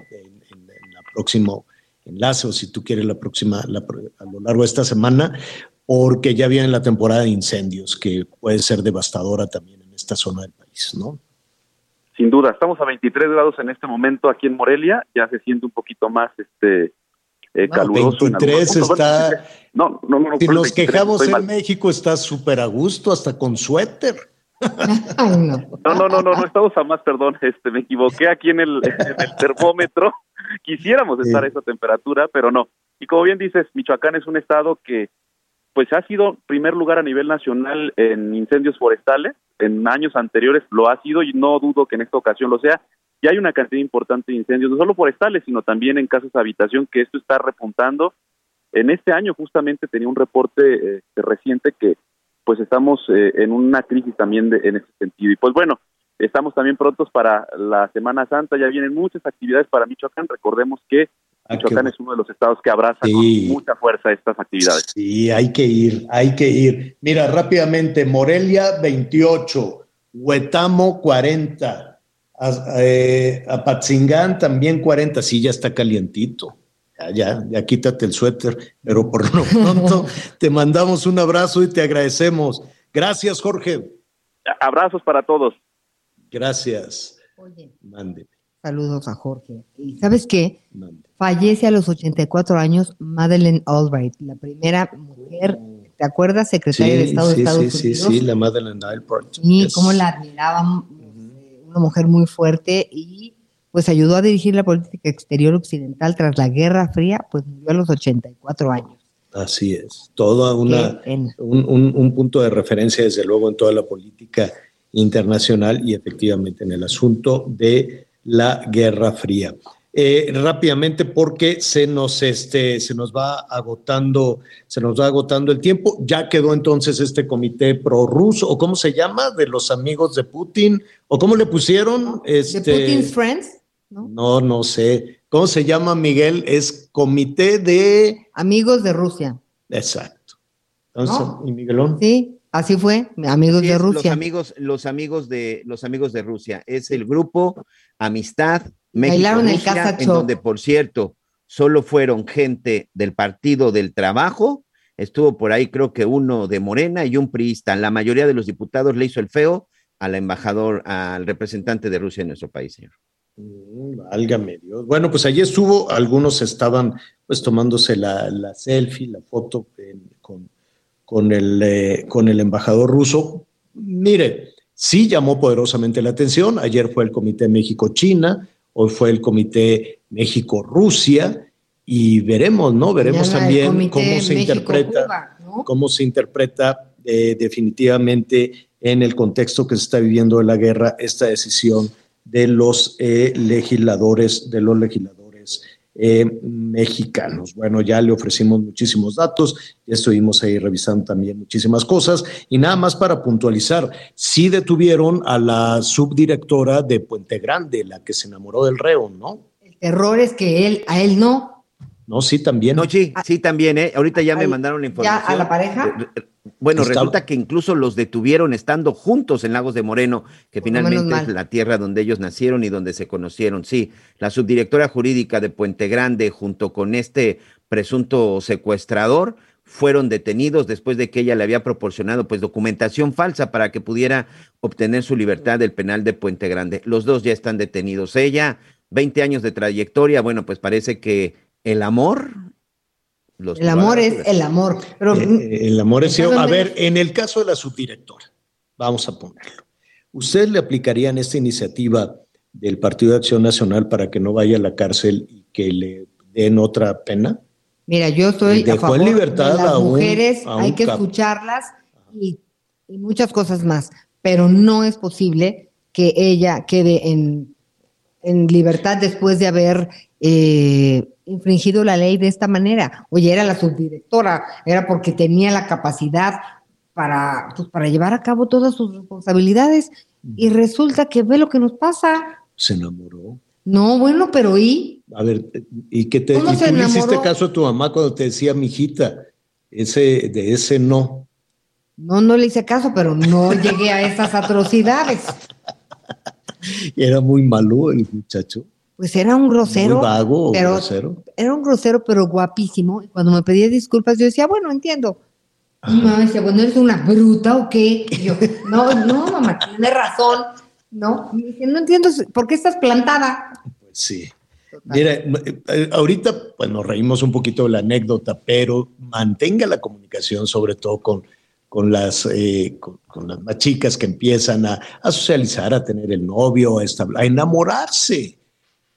Próximo enlace o si tú quieres la próxima, a lo largo de esta semana, porque ya viene la temporada de incendios que puede ser devastadora también en esta zona del país, ¿no? Sin duda, estamos a 23 grados en este momento aquí en Morelia, ya se siente un poquito más este eh, caluroso. 23 está. No, no, no. si nos quejamos en México, está súper a gusto, hasta con suéter. *laughs* no. no, no, no, no, estamos a más, perdón, este, me equivoqué aquí en el, termómetro. *laughs* Quisiéramos estar a esa temperatura, pero no. Y como bien dices, Michoacán es un estado que pues ha sido primer lugar a nivel nacional en incendios forestales, en años anteriores lo ha sido y no dudo que en esta ocasión lo sea. Y hay una cantidad importante de incendios, no solo forestales, sino también en casas de habitación, que esto está repuntando. En este año justamente tenía un reporte eh, reciente que pues estamos eh, en una crisis también de, en ese sentido. Y pues bueno, estamos también prontos para la Semana Santa, ya vienen muchas actividades para Michoacán. Recordemos que ah, Michoacán es uno de los estados que abraza con mucha fuerza estas actividades. Sí, hay que ir, hay que ir. Mira, rápidamente, Morelia 28, Huetamo 40, eh, Apatzingán también 40, sí, ya está calientito. Ya, ya, ya quítate el suéter, pero por lo pronto *laughs* te mandamos un abrazo y te agradecemos. Gracias, Jorge. Abrazos para todos. Gracias. Oye, Mande. Saludos a Jorge. ¿Y sabes qué? Fallece a los 84 años Madeleine Albright, la primera mujer, ¿te acuerdas? Secretaria de Estado de Estados Unidos. Sí, sí, sí, la Madeleine Albright. Y cómo la admiraban, una mujer muy fuerte y pues ayudó a dirigir la política exterior occidental tras la Guerra Fría, pues murió a los 84 años. Así es, toda una, un, punto de referencia desde luego en toda la política internacional y efectivamente en el asunto de la Guerra Fría. Eh, rápidamente porque se nos, este, se nos va agotando, se nos va agotando el tiempo. Ya quedó entonces este comité prorruso, o cómo se llama, de los amigos de Putin, o cómo le pusieron. Este, Putin's Friends. ¿No? No, sé. ¿Cómo se llama, Miguel? Es Comité de... Amigos de Rusia. Exacto. Entonces, ¿y Miguelón? Sí, así fue, amigos de Rusia. Los amigos, los amigos de los amigos de Rusia. Es el grupo Amistad México Rusia, en donde, por cierto, solo fueron gente del Partido del Trabajo. Estuvo por ahí, creo que uno de Morena y un priista. La mayoría de los diputados le hizo el feo al embajador, al representante de Rusia en nuestro país, señor. Mm, válgame Dios. Bueno, pues allí estuvo, algunos estaban pues tomándose la, selfie, la foto con, con, el, eh, con el embajador ruso. Mire, sí llamó poderosamente la atención. Ayer fue el Comité México-China, hoy fue el Comité México-Rusia y veremos, ¿no? Veremos también cómo se, interpreta, cómo se interpreta eh, definitivamente en el contexto que se está viviendo de la guerra esta decisión de los eh, legisladores, de los legisladores eh, mexicanos. Bueno, ya le ofrecimos muchísimos datos, ya estuvimos ahí revisando también muchísimas cosas y nada más para puntualizar, sí detuvieron a la subdirectora de Puente Grande, la que se enamoró del reo, ¿no? El terror es que él, a él no. No, sí, también. No, sí, sí, también, ¿eh? Ahorita ya me mandaron la información. ¿Ya a la pareja? Bueno, resulta que incluso los detuvieron estando juntos en Lagos de Moreno, que finalmente es la tierra donde ellos nacieron y donde se conocieron. Sí, la subdirectora jurídica de Puente Grande, junto con este presunto secuestrador, fueron detenidos después de que ella le había proporcionado pues documentación falsa para que pudiera obtener su libertad del penal de Puente Grande. Los dos ya están detenidos. Ella, 20 años de trayectoria, bueno, pues parece que el amor el amor es el amor. Pero, eh, eh, el, amor es... A ver, en el caso de la subdirectora, vamos a ponerlo. ¿Usted le aplicarían esta iniciativa del Partido de Acción Nacional para que no vaya a la cárcel y que le den otra pena? Mira, yo estoy a favor libertad de las mujeres, hay que escucharlas y, muchas cosas más, pero no es posible que ella quede en, en libertad después de haber eh, infringido la ley de esta manera. Oye, era la subdirectora, era porque tenía la capacidad para, pues, para llevar a cabo todas sus responsabilidades y resulta que ve lo que nos pasa. Se enamoró. No, bueno, pero ¿y? A ver, ¿y qué te ¿y tú le hiciste caso a tu mamá cuando te decía, mijita, ese, de ese no? No, no le hice caso, pero no *laughs* llegué a esas atrocidades. Era muy malo el muchacho. Pues era un grosero. Muy vago, pero, grosero. Era un grosero, pero guapísimo. Y cuando me pedía disculpas, yo decía, bueno, entiendo. Y mamá decía, bueno, ¿eres una bruta o qué? Y yo, *laughs* no, no, mamá, tiene razón. No, me dice, no entiendo, ¿por qué estás plantada? Pues sí. Mira, eh, ahorita pues nos reímos un poquito de la anécdota, pero mantenga la comunicación, sobre todo con, con las, eh, con, las más chicas que empiezan a, a, socializar, a tener el novio, a, a enamorarse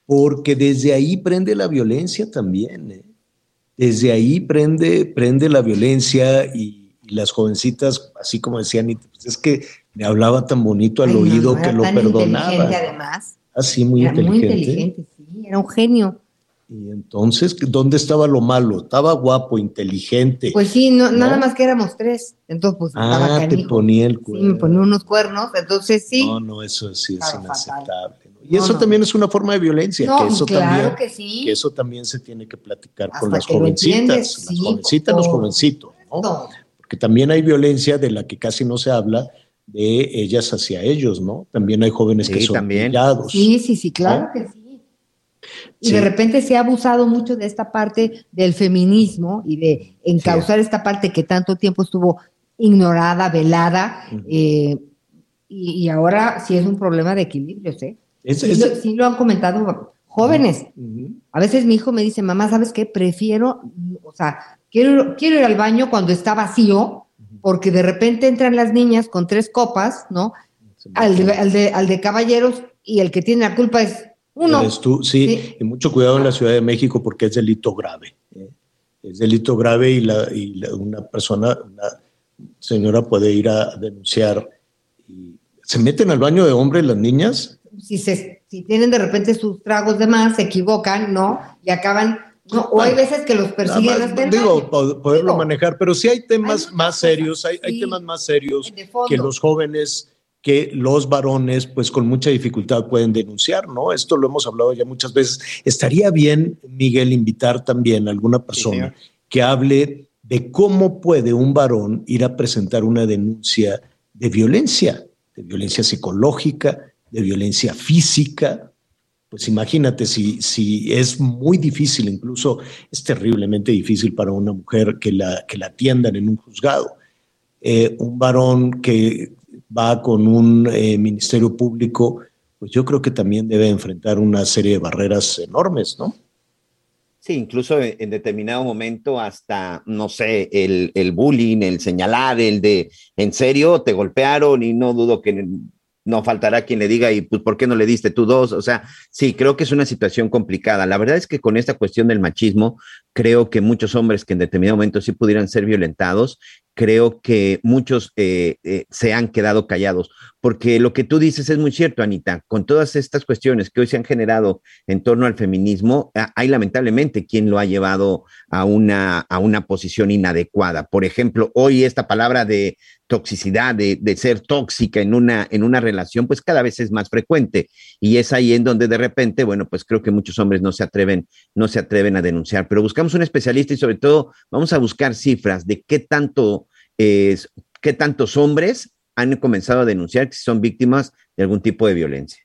porque desde ahí prende la violencia también. ¿eh? desde ahí prende, prende la violencia y, las jovencitas, así como decían, pues es que me hablaba tan bonito al oído que lo perdonaba. además. Así, muy era inteligente. Muy inteligente, sí, era un genio. Y entonces, ¿dónde estaba lo malo? Estaba guapo, inteligente. Pues sí, no, nada más que éramos tres. Entonces, pues ah, te ponía el cuerno. Sí, me ponía unos cuernos, entonces sí. No, no, eso sí es inaceptable. Y eso también es una forma de violencia. No, que eso claro también, que sí. Que eso también se tiene que platicar con las jovencitas. las jovencitas, los jovencitos, ¿no? Porque también hay violencia de la que casi no se habla de ellas hacia ellos, ¿no? También hay jóvenes que son también. Sí, sí, sí, claro que sí. Y de repente se ha abusado mucho de esta parte del feminismo y de encauzar esta parte que tanto tiempo estuvo ignorada, velada, eh, y, ahora sí es un problema de equilibrios, ¿eh? Sí, Lo, han comentado jóvenes. A veces mi hijo me dice, mamá, ¿sabes qué? Prefiero, o sea, quiero, quiero ir al baño cuando está vacío, porque de repente entran las niñas con tres copas, ¿no? Al de, al de caballeros y el que tiene la culpa es uno. tú, sí, y mucho cuidado en la Ciudad de México porque es delito grave. ¿eh? Es delito grave y, la, y una persona, una señora puede ir a denunciar. Y ¿Se meten al baño de hombre las niñas? Si, se, si tienen de repente sus tragos de más, se equivocan, ¿no? Y acaban no, o hay veces que los persiguen hasta el Digo, poderlo manejar, pero sí hay temas más serios, hay, hay, temas más serios que los jóvenes que los varones, pues con mucha dificultad pueden denunciar, ¿no? Esto lo hemos hablado ya muchas veces. Estaría bien, Miguel, invitar también a alguna persona que hable de cómo puede un varón ir a presentar una denuncia de violencia, de violencia psicológica, de violencia física. Pues imagínate si, si es muy difícil, incluso es terriblemente difícil para una mujer que la, que la atiendan en un juzgado. Eh, un varón que va con un eh, ministerio público, pues yo creo que también debe enfrentar una serie de barreras enormes, ¿no? Sí, incluso en, determinado momento hasta, no sé, el, el bullying, el señalar, el de, en serio, te golpearon y no dudo que no faltará quien le diga, y pues, ¿por qué no le diste tú dos? O sea, sí, creo que es una situación complicada. La verdad es que con esta cuestión del machismo, creo que muchos hombres que en determinado momento sí pudieran ser violentados, creo que muchos eh, eh, se han quedado callados, porque lo que tú dices es muy cierto, Anita, con todas estas cuestiones que hoy se han generado en torno al feminismo, hay lamentablemente quien lo ha llevado a una, a una posición inadecuada. Por ejemplo, hoy esta palabra de toxicidad, de, de, ser tóxica en una, en una relación, pues cada vez es más frecuente. Y es ahí en donde de repente, bueno, pues creo que muchos hombres no se atreven, no se atreven a denunciar. Pero buscamos un especialista y sobre todo vamos a buscar cifras de qué tanto es, qué tantos hombres han comenzado a denunciar que son víctimas de algún tipo de violencia.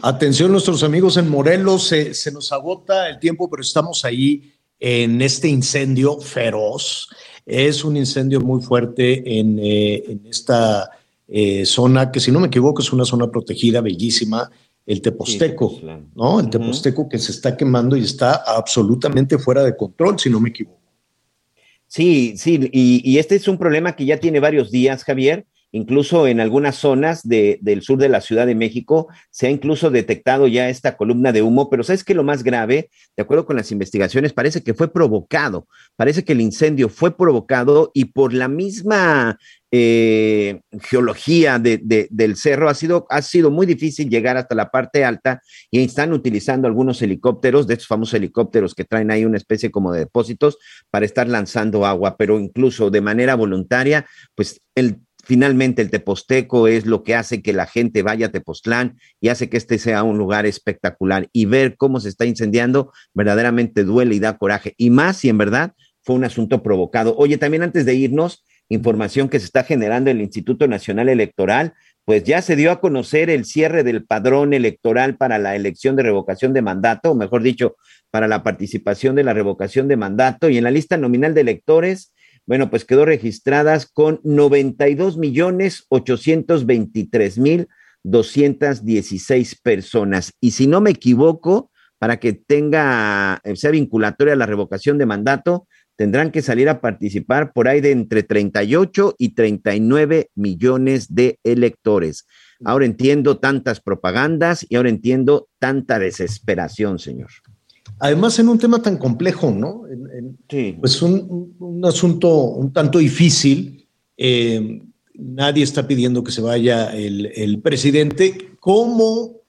Atención, nuestros amigos en Morelos, se, nos agota el tiempo, pero estamos ahí en este incendio feroz. Es un incendio muy fuerte en, eh, esta eh, zona, que si no me equivoco es una zona protegida, bellísima, el Teposteco, ¿no? El Teposteco que se está quemando y está absolutamente fuera de control, si no me equivoco. Sí, sí, y, este es un problema que ya tiene varios días, Javier. Incluso en algunas zonas del sur de la Ciudad de México se ha incluso detectado ya esta columna de humo, pero ¿sabes qué? Lo más grave, de acuerdo con las investigaciones, parece que fue provocado, parece que el incendio fue provocado y por la misma eh, geología del cerro ha sido, ha sido muy difícil llegar hasta la parte alta y están utilizando algunos helicópteros, de estos famosos helicópteros que traen ahí una especie como de depósitos para estar lanzando agua, pero incluso de manera voluntaria, pues el Finalmente, el Teposteco es lo que hace que la gente vaya a Tepoztlán y hace que este sea un lugar espectacular. Y ver cómo se está incendiando verdaderamente duele y da coraje. Y más si en verdad fue un asunto provocado. Oye, también antes de irnos, información que se está generando en el Instituto Nacional Electoral, pues ya se dio a conocer el cierre del padrón electoral para la elección de revocación de mandato, o mejor dicho, para la participación de la revocación de mandato. Y en la lista nominal de electores bueno, pues quedó registradas con 92 millones 823 mil 216 personas. Y si no me equivoco, para que tenga, eh, sea vinculatoria la revocación de mandato, tendrán que salir a participar por ahí de entre 38 y 39 millones de electores. Ahora entiendo tantas propagandas y ahora entiendo tanta desesperación, señor. Además en un tema tan complejo, ¿no? sí. Pues un, un, asunto un tanto difícil. Eh, nadie está pidiendo que se vaya el, el presidente. Como,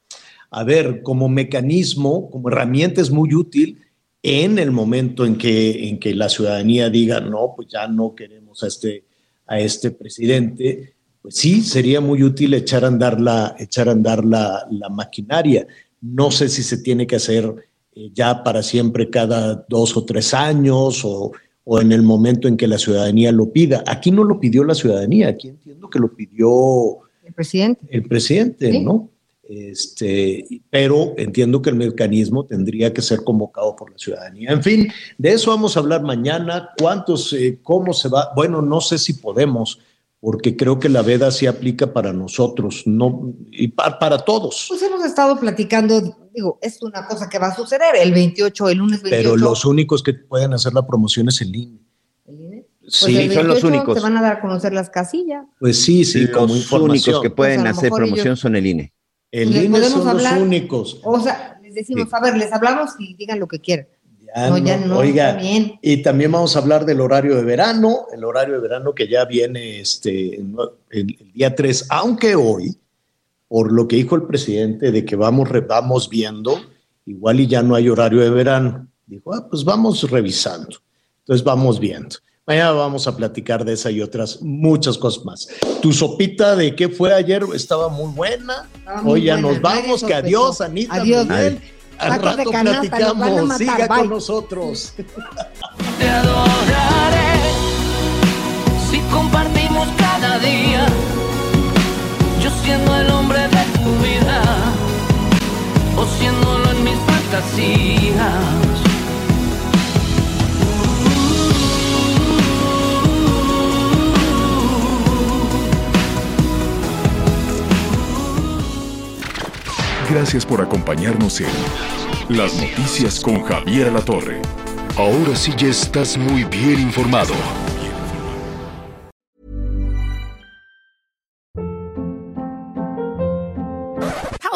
a ver, como mecanismo, como herramienta es muy útil en el momento en que, en que la ciudadanía diga, no, pues ya no queremos a este, a este presidente, pues sí, sería muy útil echar a andar la, echar a andar la, la maquinaria. No sé si se tiene que hacer ya para siempre cada dos o tres años o, o, en el momento en que la ciudadanía lo pida. Aquí no lo pidió la ciudadanía, aquí entiendo que lo pidió el presidente. El presidente, ¿no? Este, pero entiendo que el mecanismo tendría que ser convocado por la ciudadanía. En fin, de eso vamos a hablar mañana. ¿Cuántos, eh, cómo se va? Bueno, no sé si podemos, porque creo que la veda sí aplica para nosotros, no y para, todos. Pues hemos estado platicando, digo, es una cosa que va a suceder el 28, el lunes 28. Pero los únicos que pueden hacer la promoción es el INE. ¿El INE? Pues sí, son los únicos. Se van a dar a conocer las casillas. Pues sí, sí, como los únicos que pueden pues hacer promoción son el INE. El INE son los únicos. O sea, les decimos, a ver, les hablamos y digan lo que quieran. Ya no, ya no, oiga, y también vamos a hablar del horario de verano, el horario de verano que ya viene este, el, día 3, aunque hoy, por lo que dijo el presidente de que vamos, vamos viendo, igual y ya no hay horario de verano. Dijo, ah, pues vamos revisando. Entonces vamos viendo. Mañana vamos a platicar de esa y otras muchas cosas más. Tu sopita de qué fue ayer estaba muy buena. Hoy ya nos vamos. Que adiós, Anita. Adiós. Al rato platicamos. Siga con nosotros. *laughs* Te adoraré si compartimos cada día. Siendo el hombre de tu vida o siéndolo en mis fantasías. Gracias por acompañarnos en Las Noticias con Javier La Torre. Ahora sí ya estás muy bien informado.